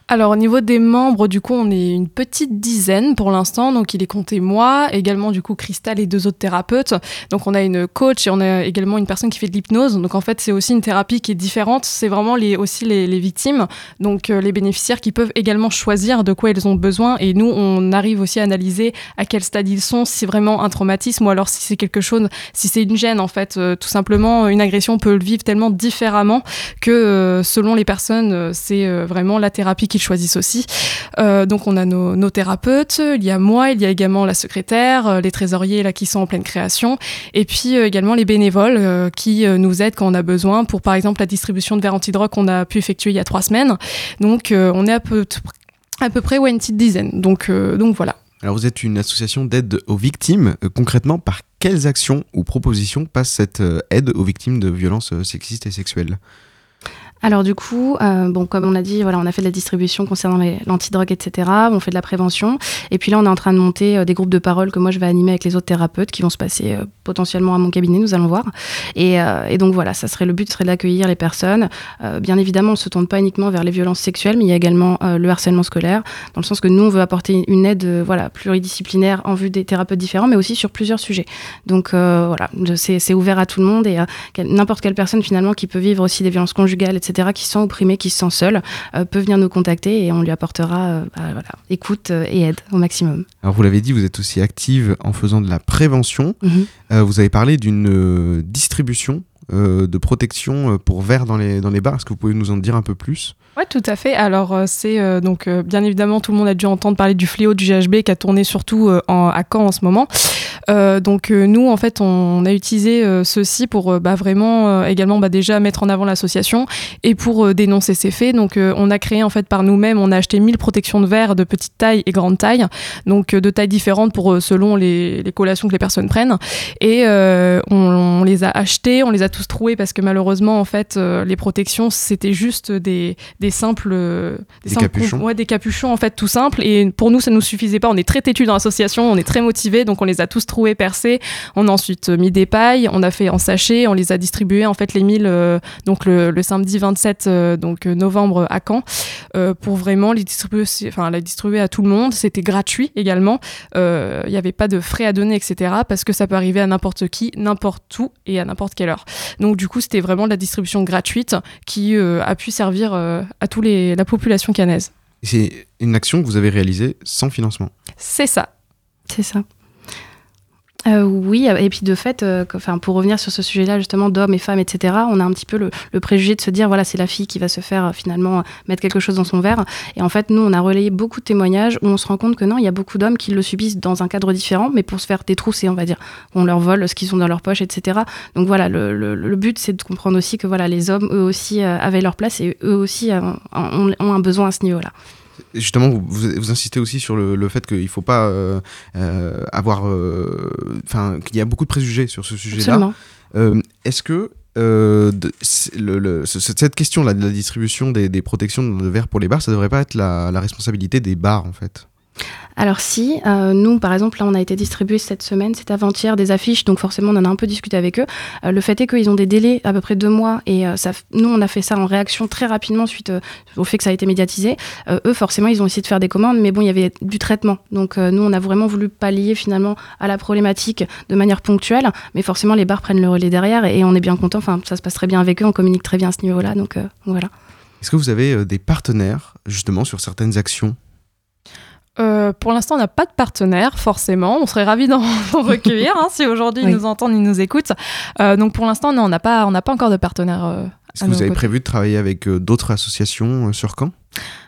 Alors au niveau des membres, du coup, on est une petite dizaine pour l'instant. Donc il est compté moi, également du coup Cristal et deux autres thérapeutes. Donc on a une coach et on a également une personne qui fait de l'hypnose. Donc en fait c'est aussi une thérapie qui est différente. C'est vraiment les, aussi les, les victimes, donc euh, les bénéficiaires qui peuvent également choisir de quoi ils ont besoin. Et nous on arrive aussi à analyser à quel stade ils sont, si c'est vraiment un traumatisme ou alors si c'est quelque chose, si c'est une gêne en fait. Euh, tout simplement une agression on peut le vivre tellement différemment que euh, selon les personnes c'est vraiment la thérapie qu'ils choisissent aussi. Euh, donc on a nos, thérapeutes, il y a moi, il y a également la secrétaire, euh, les trésoriers là qui sont en pleine création, et puis euh, également les bénévoles qui nous aident quand on a besoin pour par exemple la distribution de verres antidrogue qu'on a pu effectuer il y a trois semaines. Donc on est à peu, près ouais, une petite dizaine. Donc, voilà. Alors, vous êtes une association d'aide aux victimes. Concrètement, par quelles actions ou propositions passe cette aide aux victimes de violences sexistes et sexuelles? Alors du coup, euh, bon, comme on a dit, voilà, on a fait de la distribution concernant l'antidrogue, etc. On fait de la prévention. Et puis là, on est en train de monter euh, des groupes de parole que moi, je vais animer avec les autres thérapeutes qui vont se passer euh, potentiellement à mon cabinet, nous allons voir. Et, donc voilà, ça serait le but serait d'accueillir les personnes. Bien évidemment, on se tourne pas uniquement vers les violences sexuelles, mais il y a également le harcèlement scolaire, dans le sens que nous, on veut apporter une aide voilà, pluridisciplinaire en vue des thérapeutes différents, mais aussi sur plusieurs sujets. Donc voilà, c'est ouvert à tout le monde et n'importe quelle personne finalement qui peut vivre aussi des violences conjugales, etc., qui se sent opprimée, qui se sent seule, euh, peut venir nous contacter et on lui apportera euh, bah, voilà, écoute euh, et aide au maximum. Alors, vous l'avez dit, vous êtes aussi active en faisant de la prévention. Mhm. Euh, vous avez parlé d'une euh, distribution euh, de protection pour verre dans les, dans les bars. Est-ce que vous pouvez nous en dire un peu plus? Ouais, tout à fait. Alors, c'est euh, donc euh, bien évidemment, tout le monde a dû entendre parler du fléau du GHB qui a tourné surtout euh, en, à Caen en ce moment. Euh, donc, euh, nous, en fait, on, a utilisé euh, ceci pour bah, vraiment également bah, déjà mettre en avant l'association et pour dénoncer ces faits. Donc, on a créé en fait par nous-mêmes, on a acheté 1000 protections de verre de petite taille et grande taille, donc de tailles différentes pour selon les, les collations que les personnes prennent. Et on, on les a achetés, on les a tous troués parce que malheureusement, en fait, les protections, c'était juste des, des simples, Des simples capuchons. ouais, des capuchons en fait tout simples. Et pour nous, ça nous suffisait pas. On est très têtus dans l'association, on est très motivés, donc on les a tous troués, percés. On a ensuite euh, mis des pailles, on a fait en sachet, on les a distribués en fait les 1000 euh, donc le, le samedi 27 euh, donc novembre à Caen euh, pour vraiment les distribuer, enfin la distribuer à tout le monde. C'était gratuit également. Euh, Il n'y avait pas de frais à donner, etc. Parce que ça peut arriver à n'importe qui, n'importe où et à n'importe quelle heure. Donc du coup, c'était vraiment de la distribution gratuite qui euh, a pu servir euh, à tous les la population canaise. C'est une action que vous avez réalisée sans financement. C'est ça. C'est ça. Euh, oui, et puis de fait, euh, enfin, pour revenir sur ce sujet-là, justement, d'hommes et femmes, etc., on a un petit peu le, le préjugé de se dire, voilà, c'est la fille qui va se faire euh, finalement euh, mettre quelque chose dans son verre. Et en fait, nous, on a relayé beaucoup de témoignages où on se rend compte que non, il y a beaucoup d'hommes qui le subissent dans un cadre différent, mais pour se faire détrousser, on va dire. On leur vole ce qu'ils ont dans leur poche, etc. Donc voilà, le, le- le but, c'est de comprendre aussi que voilà, les hommes, eux aussi, euh, avaient leur place et eux aussi euh, ont, ont un besoin à ce niveau-là. Justement, vous, vous insistez aussi sur le, le fait qu'il ne faut pas euh, euh, avoir. euh, Enfin, qu'il y a beaucoup de préjugés sur ce sujet-là. Est-ce que. de- c'est- le- le- ce- cette question là de la distribution des, des protections de verre pour les bars, ça devrait pas être la, la responsabilité des bars en fait? Alors si, euh, nous par exemple, là on a été distribué cette semaine, c'est avant-hier des affiches, donc forcément on en a un peu discuté avec eux. Euh, le fait est qu'ils ont des délais à peu près deux mois et euh, ça, nous on a fait ça en réaction très rapidement suite au fait que ça a été médiatisé. Eux forcément ils ont essayé de faire des commandes, mais bon il y avait du traitement. Donc nous on a vraiment voulu pallier finalement à la problématique de manière ponctuelle, mais forcément les bars prennent le relais derrière et on est bien content. Enfin ça se passe très bien avec eux, on communique très bien à ce niveau-là, donc voilà. Est-ce que vous avez des partenaires justement sur certaines actions? Euh, pour l'instant, on n'a pas de partenaire, forcément. On serait ravis d'en recueillir hein, si aujourd'hui Oui. ils nous entendent, ils nous écoutent. Euh, donc pour l'instant, non, on n'a pas, on pas encore de partenaire. euh, Est-ce que vous avez côtés. prévu de travailler avec d'autres associations sur Caen?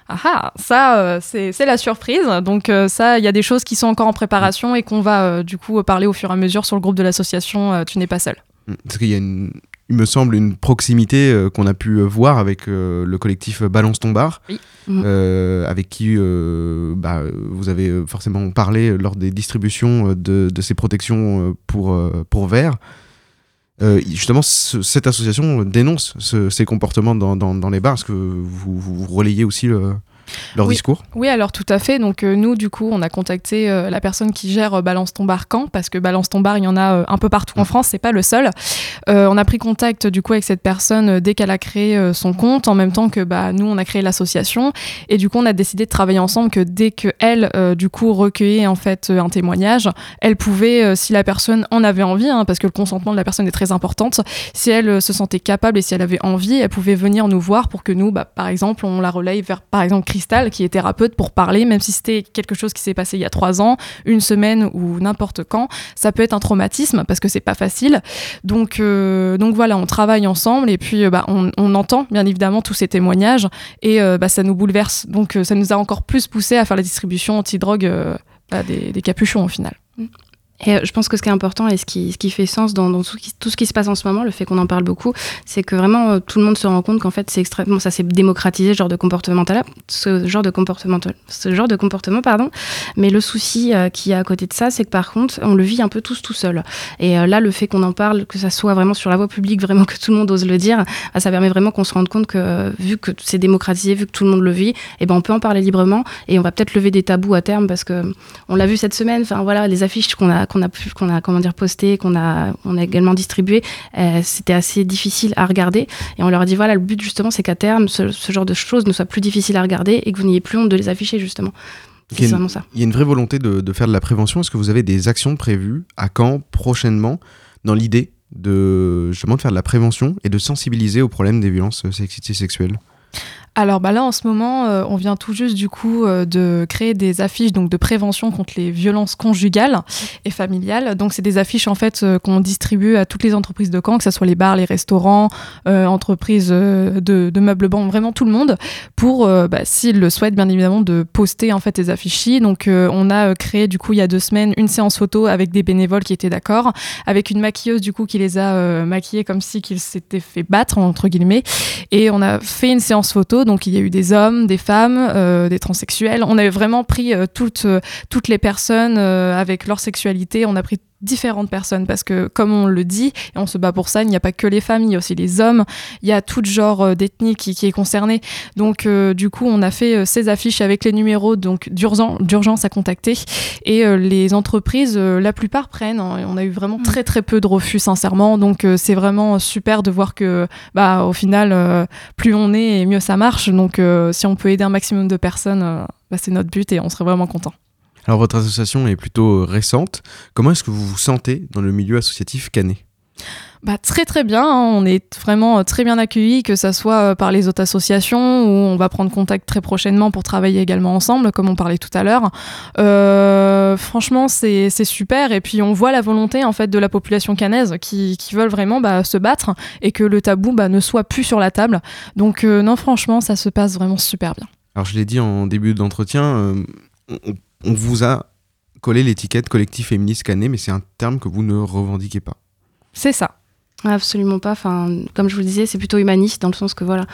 Ah ah, ça, c'est la surprise. Donc ça, il y a des choses qui sont encore en préparation et qu'on va du coup parler au fur et à mesure sur le groupe de l'association Tu n'es pas seul. Mm. Parce qu'il y a une, il me semble une proximité euh, qu'on a pu euh, voir avec euh, le collectif Balance ton bar, Oui. Euh, avec qui euh, bah, vous avez forcément parlé lors des distributions de, de ces protections pour, pour verre. Euh, justement, ce- cette association dénonce ce- ces comportements dans, dans, dans les bars. Est-ce que vous, vous relayez aussi le- leur Oui. discours? Oui, alors tout à fait. Donc euh, nous, du coup, on a contacté euh, la personne qui gère euh, Balance ton bar Caen, parce que Balance ton bar, il y en a un peu partout en France, c'est pas le seul. On a pris contact du coup avec cette personne dès qu'elle a créé son compte, en même temps que bah, nous, on a créé l'association. Et du coup, on a décidé de travailler ensemble que dès que elle, du coup, recueillait en fait un témoignage, elle pouvait, si la personne en avait envie, hein, parce que le consentement de la personne est très importante, si elle se sentait capable et si elle avait envie, elle pouvait venir nous voir pour que nous, bah, par exemple, on la relaye vers, par exemple, Qui est thérapeute, pour parler, même si c'était quelque chose qui s'est passé il y a trois ans, une semaine ou n'importe quand. Ça peut être un traumatisme parce que c'est pas facile. Donc, euh, donc voilà, on travaille ensemble et puis euh, bah, on, entend bien évidemment tous ces témoignages et euh, bah, ça nous bouleverse. Donc ça nous a encore plus poussé à faire la distribution anti-drogue bah, des, des capuchons au final. Et euh, je pense que ce qui est important et ce qui, ce qui fait sens dans, dans tout, ce qui, tout ce qui se passe en ce moment, le fait qu'on en parle beaucoup, c'est que vraiment euh, tout le monde se rend compte qu'en fait c'est extrêmement, ça s'est démocratisé ce genre de comportement ce genre de comportement, ce genre de comportement pardon. Mais le souci euh, qu'il y à côté de ça, c'est que par contre on le vit un peu tous tout seul. Et euh, là le fait qu'on en parle, que ça soit vraiment sur la voie publique, vraiment que tout le monde ose le dire, bah, ça permet vraiment qu'on se rende compte que vu que c'est démocratisé, vu que tout le monde le vit, et ben on peut en parler librement et on va peut-être lever des tabous à terme parce que on l'a vu cette semaine. Enfin voilà les affiches qu'on a qu'on a pu qu'on a comment dire postées, qu'on a on a également distribuées, euh, c'était assez difficile à regarder et on leur a dit voilà le but justement c'est qu'à terme ce, ce genre de choses ne soit plus difficile à regarder et que vous n'ayez plus honte de les afficher justement. C'est vraiment ça. il y a une vraie volonté de, de faire de la prévention. Est-ce que vous avez des actions prévues à Caen prochainement dans l'idée de justement de faire de la prévention et de sensibiliser au problème des violences sexistes et sexuelles? Alors bah là en ce moment, euh, on vient tout juste du coup euh, de créer des affiches donc de prévention contre les violences conjugales et familiales. Donc c'est des affiches en fait euh, qu'on distribue à toutes les entreprises de Caen, que ce soit les bars, les restaurants, entreprises de, de meubles bancs, vraiment tout le monde, pour bah, s'ils le souhaitent bien évidemment de poster en fait les affiches. Donc on a créé du coup il y a deux semaines une séance photo avec des bénévoles qui étaient d'accord, avec une maquilleuse du coup qui les a maquillés comme si qu'ils s'étaient fait battre entre guillemets, et on a fait une séance photo. Donc il y a eu des hommes, des femmes, euh, des transsexuels. On avait vraiment pris euh, toutes, euh, toutes les personnes avec leur sexualité. On a pris différentes personnes parce que comme on le dit et on se bat pour ça il n'y a pas que les femmes il y a aussi les hommes il y a tout genre euh, d'ethnie qui, qui est concerné. Donc euh, du coup on a fait euh, ces affiches avec les numéros donc d'urgence à contacter. Et euh, les entreprises la plupart prennent hein, et on a eu vraiment très très peu de refus sincèrement. Donc c'est vraiment super de voir que bah au final plus on est et mieux ça marche. Donc si on peut aider un maximum de personnes bah, c'est notre but et on serait vraiment content Alors votre association est plutôt euh, récente. Comment est-ce que vous vous sentez dans le milieu associatif canet? Bah, très très bien, hein. on est vraiment euh, très bien accueillis, que ça soit euh, par les autres associations où on va prendre contact très prochainement pour travailler également ensemble, comme on parlait tout à l'heure. Euh, franchement, c'est c'est super et puis on voit la volonté en fait de la population canaise qui, qui veulent vraiment bah, se battre et que le tabou bah, ne soit plus sur la table. Donc euh, non, franchement, ça se passe vraiment super bien. Alors je l'ai dit en début d'entretien, euh, on, on vous a collé l'étiquette collectif féministe canet, mais c'est un terme que vous ne revendiquez pas. C'est ça. Absolument pas. Enfin, comme je vous le disais, c'est plutôt humaniste dans le sens que voilà,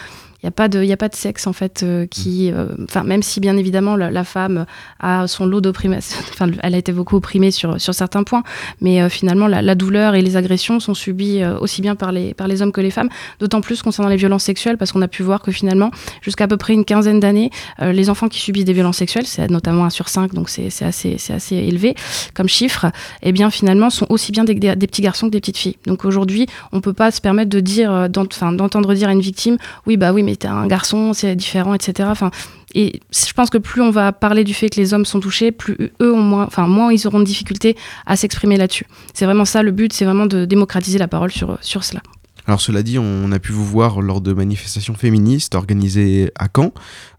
Il n'y a, pas de- y a pas de sexe, en fait, euh, qui. euh, Enfin, même si, bien évidemment, la, la femme a son lot d'opprimation. Enfin, elle a été beaucoup opprimée sur, sur certains points, mais euh, finalement, la, la douleur et les agressions sont subies aussi bien par les, par les hommes que les femmes, d'autant plus concernant les violences sexuelles, parce qu'on a pu voir que finalement, jusqu'à à peu près une quinzaine d'années, les enfants qui subissent des violences sexuelles, c'est notamment 1 sur 5, donc c'est assez, assez élevé comme chiffre, et bien finalement sont aussi bien des, des- des petits garçons que des petites filles. Donc aujourd'hui, on peut pas se permettre de dire, d'entendre dire à une victime, oui bah oui mais t'es un garçon, c'est différent, etc. Enfin, et je pense que plus on va parler du fait que les hommes sont touchés, plus eux ont moins, enfin moins ils auront de difficultés à s'exprimer là-dessus. C'est vraiment ça le but, c'est vraiment de démocratiser la parole sur sur cela. Alors cela dit, on a pu vous voir lors de manifestations féministes organisées à Caen.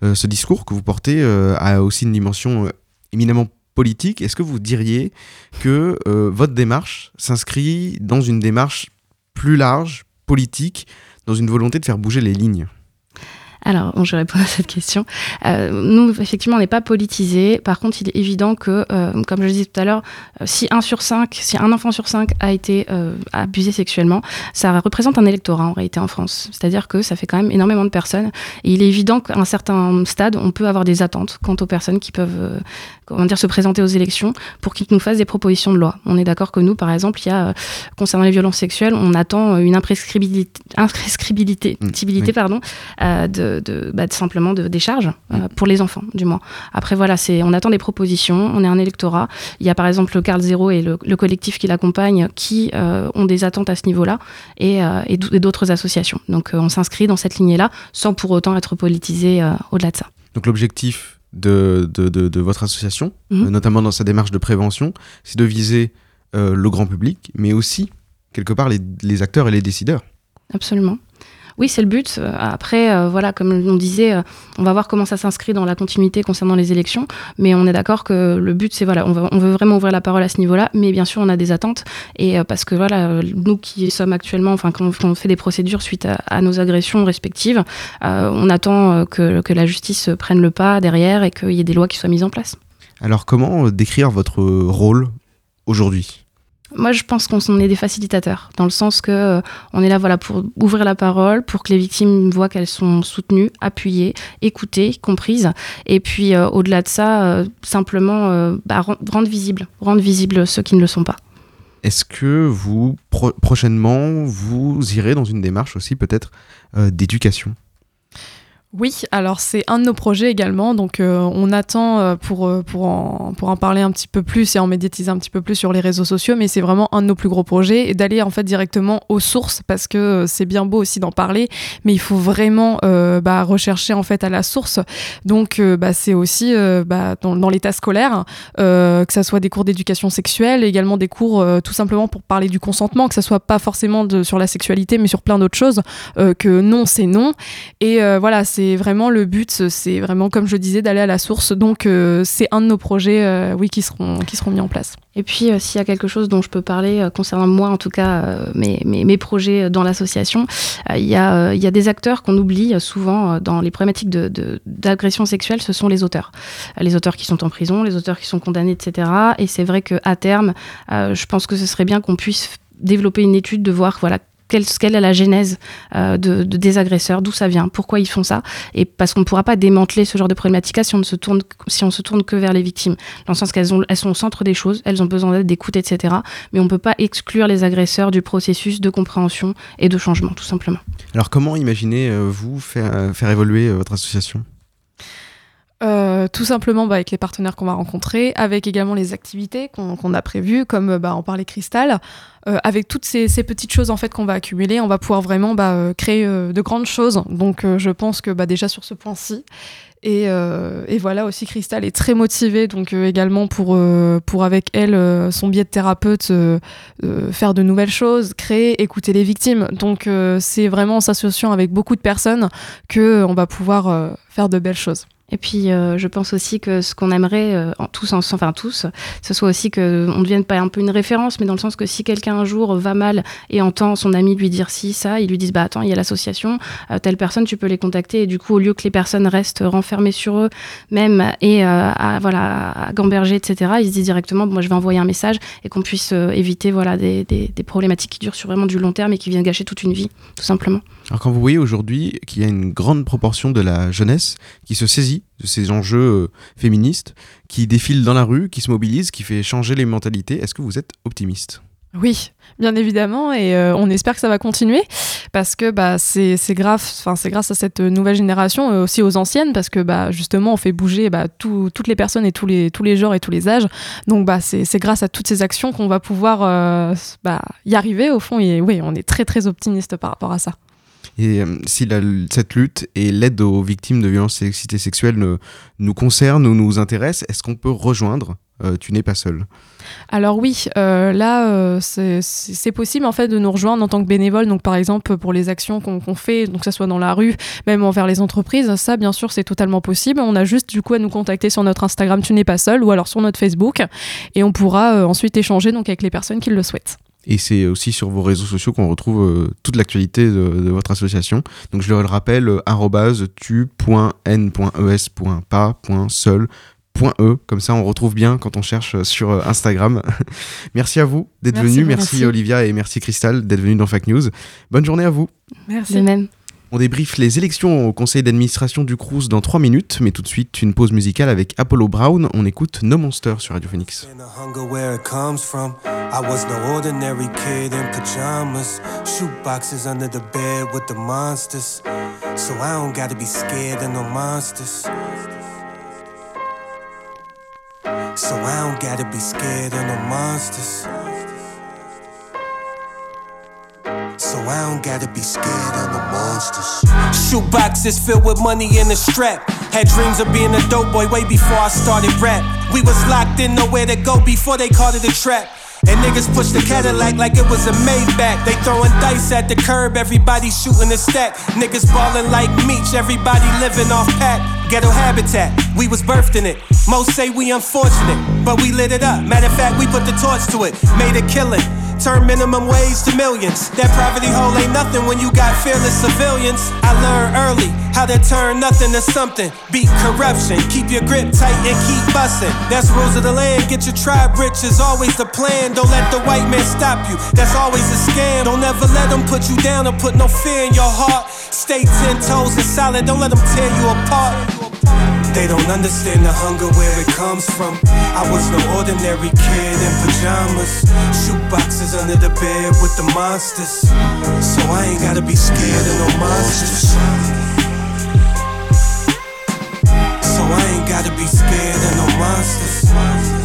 Euh, ce discours que vous portez euh, a aussi une dimension euh, éminemment politique. Est-ce que vous diriez que votre démarche s'inscrit dans une démarche plus large, politique, dans une volonté de faire bouger les lignes? Alors, je réponds à cette question. Euh, nous, effectivement, on n'est pas politisé. Par contre, il est évident que, euh, comme je le disais tout à l'heure, euh, si un sur cinq, si un enfant sur cinq a été abusé sexuellement, ça représente un électorat en réalité en France. C'est-à-dire que ça fait quand même énormément de personnes. Et il est évident qu'à un certain stade, on peut avoir des attentes quant aux personnes qui peuvent, comment dire, se présenter aux élections pour qu'ils nous fassent des propositions de loi. On est d'accord que nous, par exemple, il y a, euh, concernant les violences sexuelles, on attend une imprescribilité, imprescribilité, oui. pardon, euh, de, de, bah, de simplement de décharge euh, pour les enfants, du moins. Après, voilà, c'est, on attend des propositions, on est un électorat. Il y a par exemple le Carl Zéro et le, le collectif qui l'accompagne qui euh, ont des attentes à ce niveau-là et, euh, et d'autres associations. Donc euh, on s'inscrit dans cette lignée-là sans pour autant être politisé euh, au-delà de ça. Donc l'objectif de, de, de- de votre association, Mhm. euh, notamment dans sa démarche de prévention, c'est de viser euh, le grand public, mais aussi, quelque part, les, les acteurs et les décideurs. Absolument. Oui, c'est le but. Euh, Après, euh, voilà, comme on disait, euh, on va voir comment ça s'inscrit dans la continuité concernant les élections. Mais on est d'accord que le but, c'est voilà, on veut, on veut vraiment ouvrir la parole à ce niveau-là. Mais bien sûr, on a des attentes. Et parce que voilà, nous qui sommes actuellement, enfin, quand on, fait des procédures suite à, nos agressions respectives, on attend que, la justice prenne le pas derrière et qu'il y ait des lois qui soient mises en place. Alors comment décrire votre rôle aujourd'hui? Moi, je pense qu'on on est des facilitateurs, dans le sens que euh, on est là, voilà, pour ouvrir la parole, pour que les victimes voient qu'elles sont soutenues, appuyées, écoutées, comprises, et puis euh, au-delà de ça, euh, simplement bah, ren- rendre visible, rendre visible ceux qui ne le sont pas. Est-ce que vous, pro- prochainement, vous irez dans une démarche aussi peut-être d'éducation? Oui, alors c'est un de nos projets également, donc euh, on attend euh, pour, euh, pour, en, parler un petit peu plus et en médiatiser un petit peu plus sur les réseaux sociaux, mais c'est vraiment un de nos plus gros projets et d'aller en fait directement aux sources parce que c'est bien beau aussi d'en parler, mais il faut vraiment bah, rechercher en fait à la source. Donc bah, c'est aussi bah, dans, l'état scolaire, que ça soit des cours d'éducation sexuelle, également des cours tout simplement pour parler du consentement, que ça soit pas forcément sur la sexualité, mais sur plein d'autres choses, que non c'est non. Et voilà, c'est vraiment le but, c'est vraiment comme je disais d'aller à la source. Donc euh, c'est un de nos projets, euh, oui, qui seront qui seront mis en place. Et puis, euh, s'il y a quelque chose dont je peux parler, concernant moi en tout cas, mes, mes, projets dans l'association, il y, a, y a des acteurs qu'on oublie souvent dans les problématiques de- de- d'agression sexuelle, ce sont les auteurs. Les auteurs qui sont en prison, les auteurs qui sont condamnés, etc. Et c'est vrai qu'à terme, euh, je pense que ce serait bien qu'on puisse développer une étude de voir, voilà, quelle, est la genèse euh, de, de- des agresseurs, d'où ça vient, pourquoi ils font ça, et parce qu'on ne pourra pas démanteler ce genre de problématique si on ne se tourne, que vers les victimes, dans le sens qu'elles ont, elles sont au centre des choses, elles ont besoin d'aide, d'écoute, etc. Mais on ne peut pas exclure les agresseurs du processus de compréhension et de changement, tout simplement. Alors comment imaginez-vous faire, euh, faire évoluer euh, votre association? Euh, tout simplement bah, avec les partenaires qu'on va rencontrer, avec également les activités qu'on a prévues, comme euh, bah, en parlait Cristal. Euh, avec toutes ces, petites choses en fait qu'on va accumuler, on va pouvoir vraiment bah, créer de grandes choses. Donc je pense que bah, déjà sur ce point-ci. Et, voilà aussi Cristal est très motivée donc également pour, pour avec elle son biais de thérapeute faire de nouvelles choses, créer, écouter les victimes. Donc c'est vraiment en s'associant avec beaucoup de personnes que on va pouvoir faire de belles choses. Et puis, euh, je pense aussi que ce qu'on aimerait, euh, en- tous, ensemble, enfin tous, ce soit aussi qu'on devienne pas un peu une référence, mais dans le sens que si quelqu'un un jour va mal et entend son ami lui dire si, ça, ils lui disent bah attends, il y a l'association, euh, telle personne, tu peux les contacter. Et du coup, au lieu que les personnes restent renfermées sur eux, même et euh, à, voilà, à gamberger, etc., ils se disent directement, moi je vais envoyer un message et qu'on puisse euh, éviter voilà, des, des- des problématiques qui durent sur vraiment du long terme et qui viennent gâcher toute une vie, tout simplement. Alors quand vous voyez aujourd'hui qu'il y a une grande proportion de la jeunesse qui se saisit de ces enjeux euh, féministes, qui défile dans la rue, qui se mobilise, qui fait changer les mentalités, est-ce que vous êtes optimiste? Oui, bien évidemment, et euh, on espère que ça va continuer parce que bah, c'est grave, c'est grâce à cette nouvelle génération, et aussi aux anciennes, parce que bah, justement on fait bouger bah, tout- toutes les personnes et tous les, tous les genres et tous les âges. Donc bah, c'est grâce à toutes ces actions qu'on va pouvoir euh, y arriver au fond. Et oui, on est très très optimiste par rapport à ça. Et euh, si cette lutte et l'aide aux victimes de violences et sexuelles nous concerne ou nous intéresse, est-ce qu'on peut rejoindre euh, Tu n'es pas seul? Alors oui, euh, là, c'est- possible en fait de nous rejoindre en tant que bénévole. Donc par exemple pour les actions qu'on fait, donc que ça soit dans la rue, même envers les entreprises, ça bien sûr c'est totalement possible. On a juste du coup à nous contacter sur notre Instagram Tu n'es pas seul ou alors sur notre Facebook et on pourra ensuite échanger donc avec les personnes qui le souhaitent. Et c'est aussi sur vos réseaux sociaux qu'on retrouve euh, toute l'actualité de, de votre association. Donc je le rappelle, euh, arrobase tu.n.es.pas.seul.e. Comme ça, on retrouve bien quand on cherche euh, sur euh, Instagram. merci à vous d'être venus. Merci, merci. Olivia et merci Cristal d'être venus dans Fact News. Bonne journée à vous. Merci. De même. On débriefe les élections au conseil d'administration du Crous dans 3 minutes, mais tout de suite une pause musicale avec Apollo Brown. On écoute No Monster sur Radio Phoenix. I was no ordinary kid in pajamas. Shoot boxes under the bed with the monsters. So I don't gotta be scared of no monsters. So I don't gotta be scared of no monsters. So I don't gotta be scared of the monsters. Shoot boxes filled with money in a strap. Had dreams of being a dope boy way before I started rap. We was locked in, nowhere to go before they called it a trap. And niggas push the Cadillac like it was a Maybach. They throwing dice at the curb, everybody shooting a stack. Niggas ballin' like Meech, everybody living off pack. Ghetto habitat, we was birthed in it. Most say we unfortunate, but we lit it up. Matter of fact, we put the torch to it, made a killing. Turn minimum wage to millions. That poverty hole ain't nothing when you got fearless civilians. I learned early how to turn nothing to something. Beat corruption, keep your grip tight and keep bustin'. That's rules of the land. Get your tribe rich is always the plan. Don't let the white man stop you. That's always a scam. Don't ever let them put you down or put no fear in your heart. Stay ten toes and solid. Don't let them tear you apart. They don't understand the hunger where it comes from. I was no ordinary kid in pajamas. Shoot boxes under the bed with the monsters. So I ain't gotta be scared of no monsters. So I ain't gotta be scared of no monsters.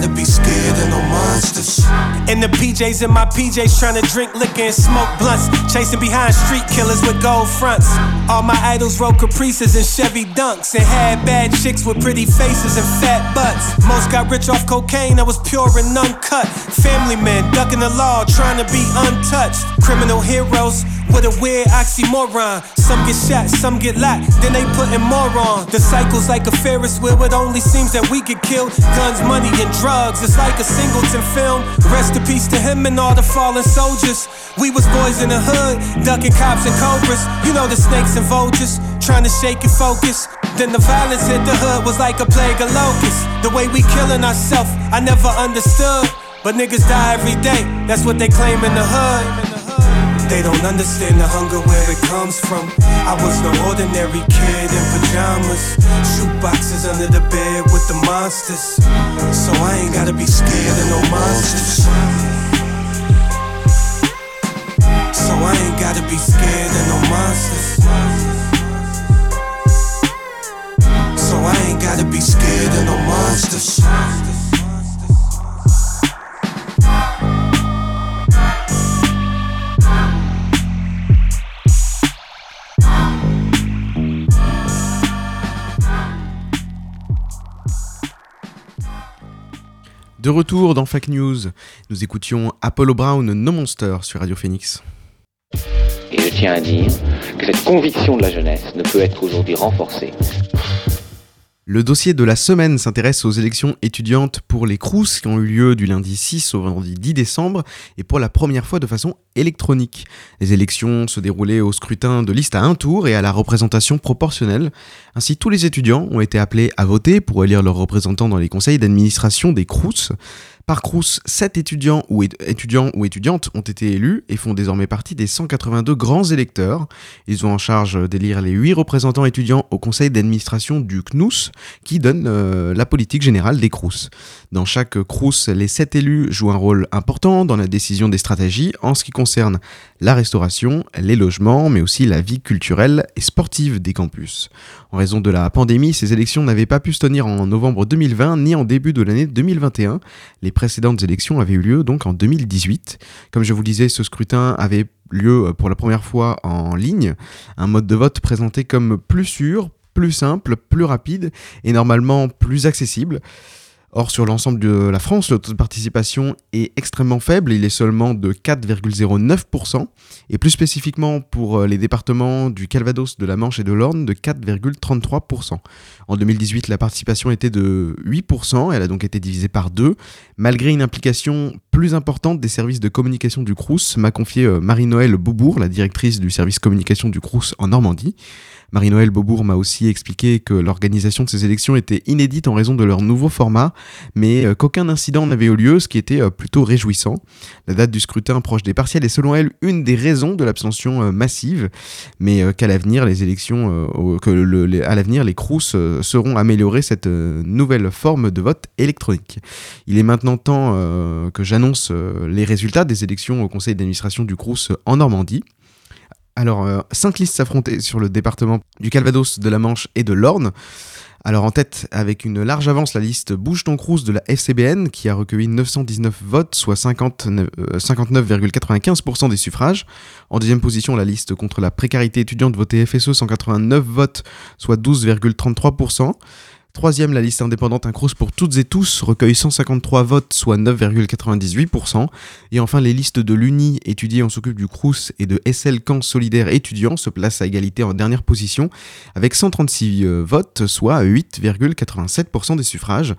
Gotta be scared of no monsters. In the PJs in my PJs trying to drink liquor and smoke blunts. Chasing behind street killers with gold fronts. All my idols rode caprices and Chevy Dunks. And had bad chicks with pretty faces and fat butts. Most got rich off cocaine that was pure and uncut. Family men ducking the law, trying to be untouched. Criminal heroes with a weird oxymoron. Some get shot, some get locked, then they putting more on. The cycle's like a Ferris wheel, it only seems that we get killed. Guns, money, and drugs, it's like a singleton film. Rest in peace to him and all the fallen soldiers. We was boys in the hood, ducking cops and cobras. You know the snakes and vultures, trying to shake your focus. Then the violence hit the hood was like a plague of locusts. The way we killing ourselves, I never understood. But niggas die every day, that's what they claim in the hood. They don't understand the hunger where it comes from. I was no ordinary kid in pajamas. Shoot boxes under the bed with the monsters. So I ain't gotta be scared of no monsters. So I ain't gotta be scared of no monsters. De retour dans Fake News, nous écoutions Apollo Brown No Monster sur Radio Phoenix. Et je tiens à dire que cette conviction de la jeunesse ne peut être aujourd'hui renforcée Le dossier de la semaine s'intéresse aux élections étudiantes pour les CROUS qui ont eu lieu du lundi 6 au vendredi 10 décembre et pour la première fois de façon électronique. Les élections se déroulaient au scrutin de liste à un tour et à la représentation proportionnelle. Ainsi, tous les étudiants ont été appelés à voter pour élire leurs représentants dans les conseils d'administration des CROUS. Par Crous, 7 étudiants ou, étudiants ou étudiantes ont été élus et font désormais partie des 182 grands électeurs. Ils ont en charge d'élire les 8 représentants étudiants au conseil d'administration du CNUS qui donne euh, la politique générale des Crous. Dans chaque Crous, les 7 élus jouent un rôle important dans la décision des stratégies en ce qui concerne la restauration, les logements, mais aussi la vie culturelle et sportive des campus. En raison de la pandémie, ces élections n'avaient pas pu se tenir en novembre 2020 ni en début de l'année 2021. Les précédentes élections avaient eu lieu donc en 2018. Comme je vous disais, ce scrutin avait lieu pour la première fois en ligne, un mode de vote présenté comme plus sûr, plus simple, plus rapide et normalement plus accessible. Or, sur l'ensemble de la France, le taux de participation est extrêmement faible, il est seulement de 4,09%, et plus spécifiquement pour euh, les départements du Calvados, de la Manche et de l'Orne, de 4,33%. En 2018, la participation était de 8%, elle a donc été divisée par deux, malgré une implication plus importante des services de communication du Crous, m'a confié euh, Marie-Noël Beaubourg, la directrice du service communication du Crous en Normandie. Marie-Noël Beaubourg m'a aussi expliqué que l'organisation de ces élections était inédite en raison de leur nouveau format, mais euh, qu'aucun incident n'avait eu lieu, ce qui était euh, plutôt réjouissant. La date du scrutin proche des partiels est selon elle une des raisons de l'abstention euh, massive, mais qu'à l'avenir, les élections, que à l'avenir, les CROUS seront améliorés cette nouvelle forme de vote électronique. Il est maintenant temps que j'annonce les résultats des élections au conseil d'administration du CROUS en Normandie. Alors, euh, cinq listes s'affrontaient sur le département du Calvados, de la Manche et de l'Orne. Alors en tête, avec une large avance, la liste Bouge ton Crous de la FCBN, qui a recueilli 919 votes, soit 59,95% euh, des suffrages. En deuxième position, la liste contre la précarité étudiante votée FSE, 189 votes, soit 12,33%. Troisième, la liste indépendante Un Crous pour toutes et tous recueille 153 votes, soit 9,98%. Et enfin, les listes de l'UNI étudiés en s'occupe du Crous et de SL Camp Solidaire étudiants se placent à égalité en dernière position avec 136 euh, votes, soit 8,87% des suffrages.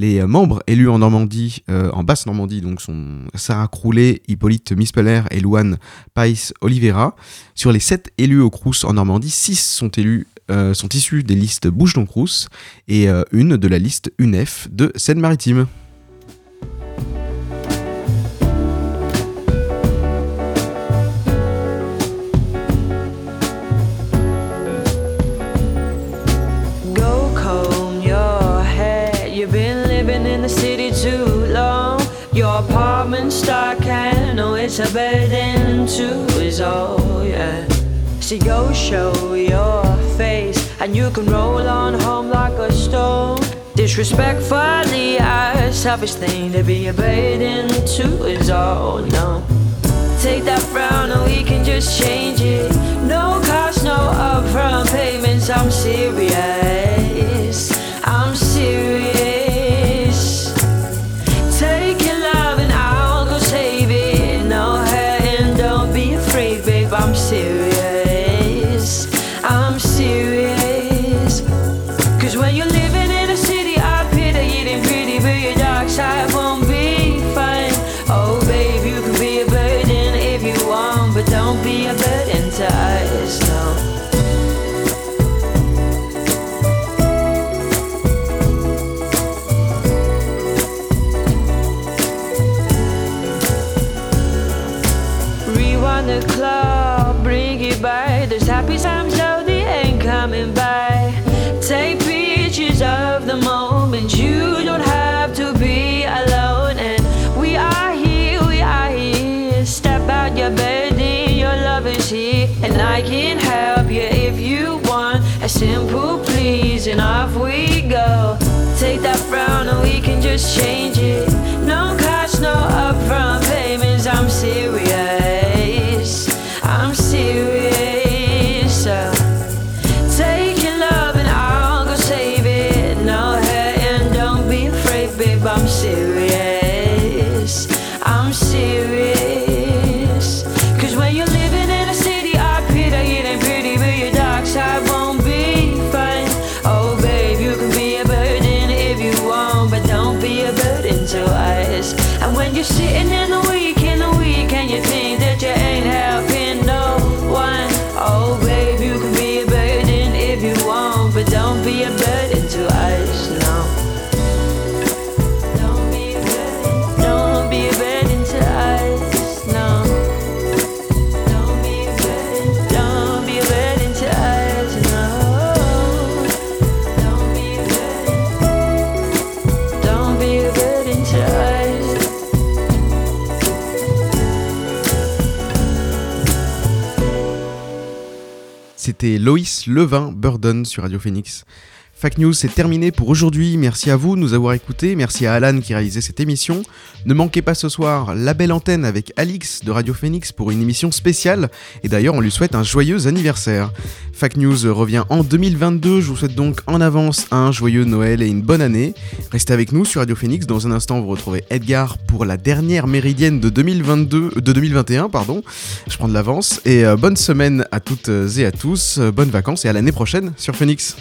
Les membres élus en Normandie, euh, en Basse-Normandie, donc sont Sarah Croulet, Hippolyte Mispeller et Louane Pais Oliveira. Sur les 7 élus au Crous en Normandie, 6 sont élus euh, sont issus des listes Bouche Crous et euh, une de la liste UNEF de Seine-Maritime. A burden too, is all, yeah. See, go show your face, and you can roll on home like a stone. Disrespectfully, a selfish thing to be a burden to is all. No, take that frown and we can just change it. No cost, no upfront payments. I'm serious. I'm serious. Simple please, and off we go. Take that frown, and we can just change it. No cost, no upfront payments. I'm serious. C'était Loïs Levin Burden sur Radio Phoenix. Fact News, c'est terminé pour aujourd'hui. Merci à vous de nous avoir écoutés. Merci à Alan qui réalisait cette émission. Ne manquez pas ce soir la belle antenne avec Alix de Radio Phoenix pour une émission spéciale. Et d'ailleurs, on lui souhaite un joyeux anniversaire. Fact News revient en 2022. Je vous souhaite donc en avance un joyeux Noël et une bonne année. Restez avec nous sur Radio Phoenix. Dans un instant, vous retrouvez Edgar pour la dernière méridienne de 2022, de 2021, pardon. Je prends de l'avance. Et euh, bonne semaine à toutes et à tous. Bonnes vacances et à l'année prochaine sur Phoenix.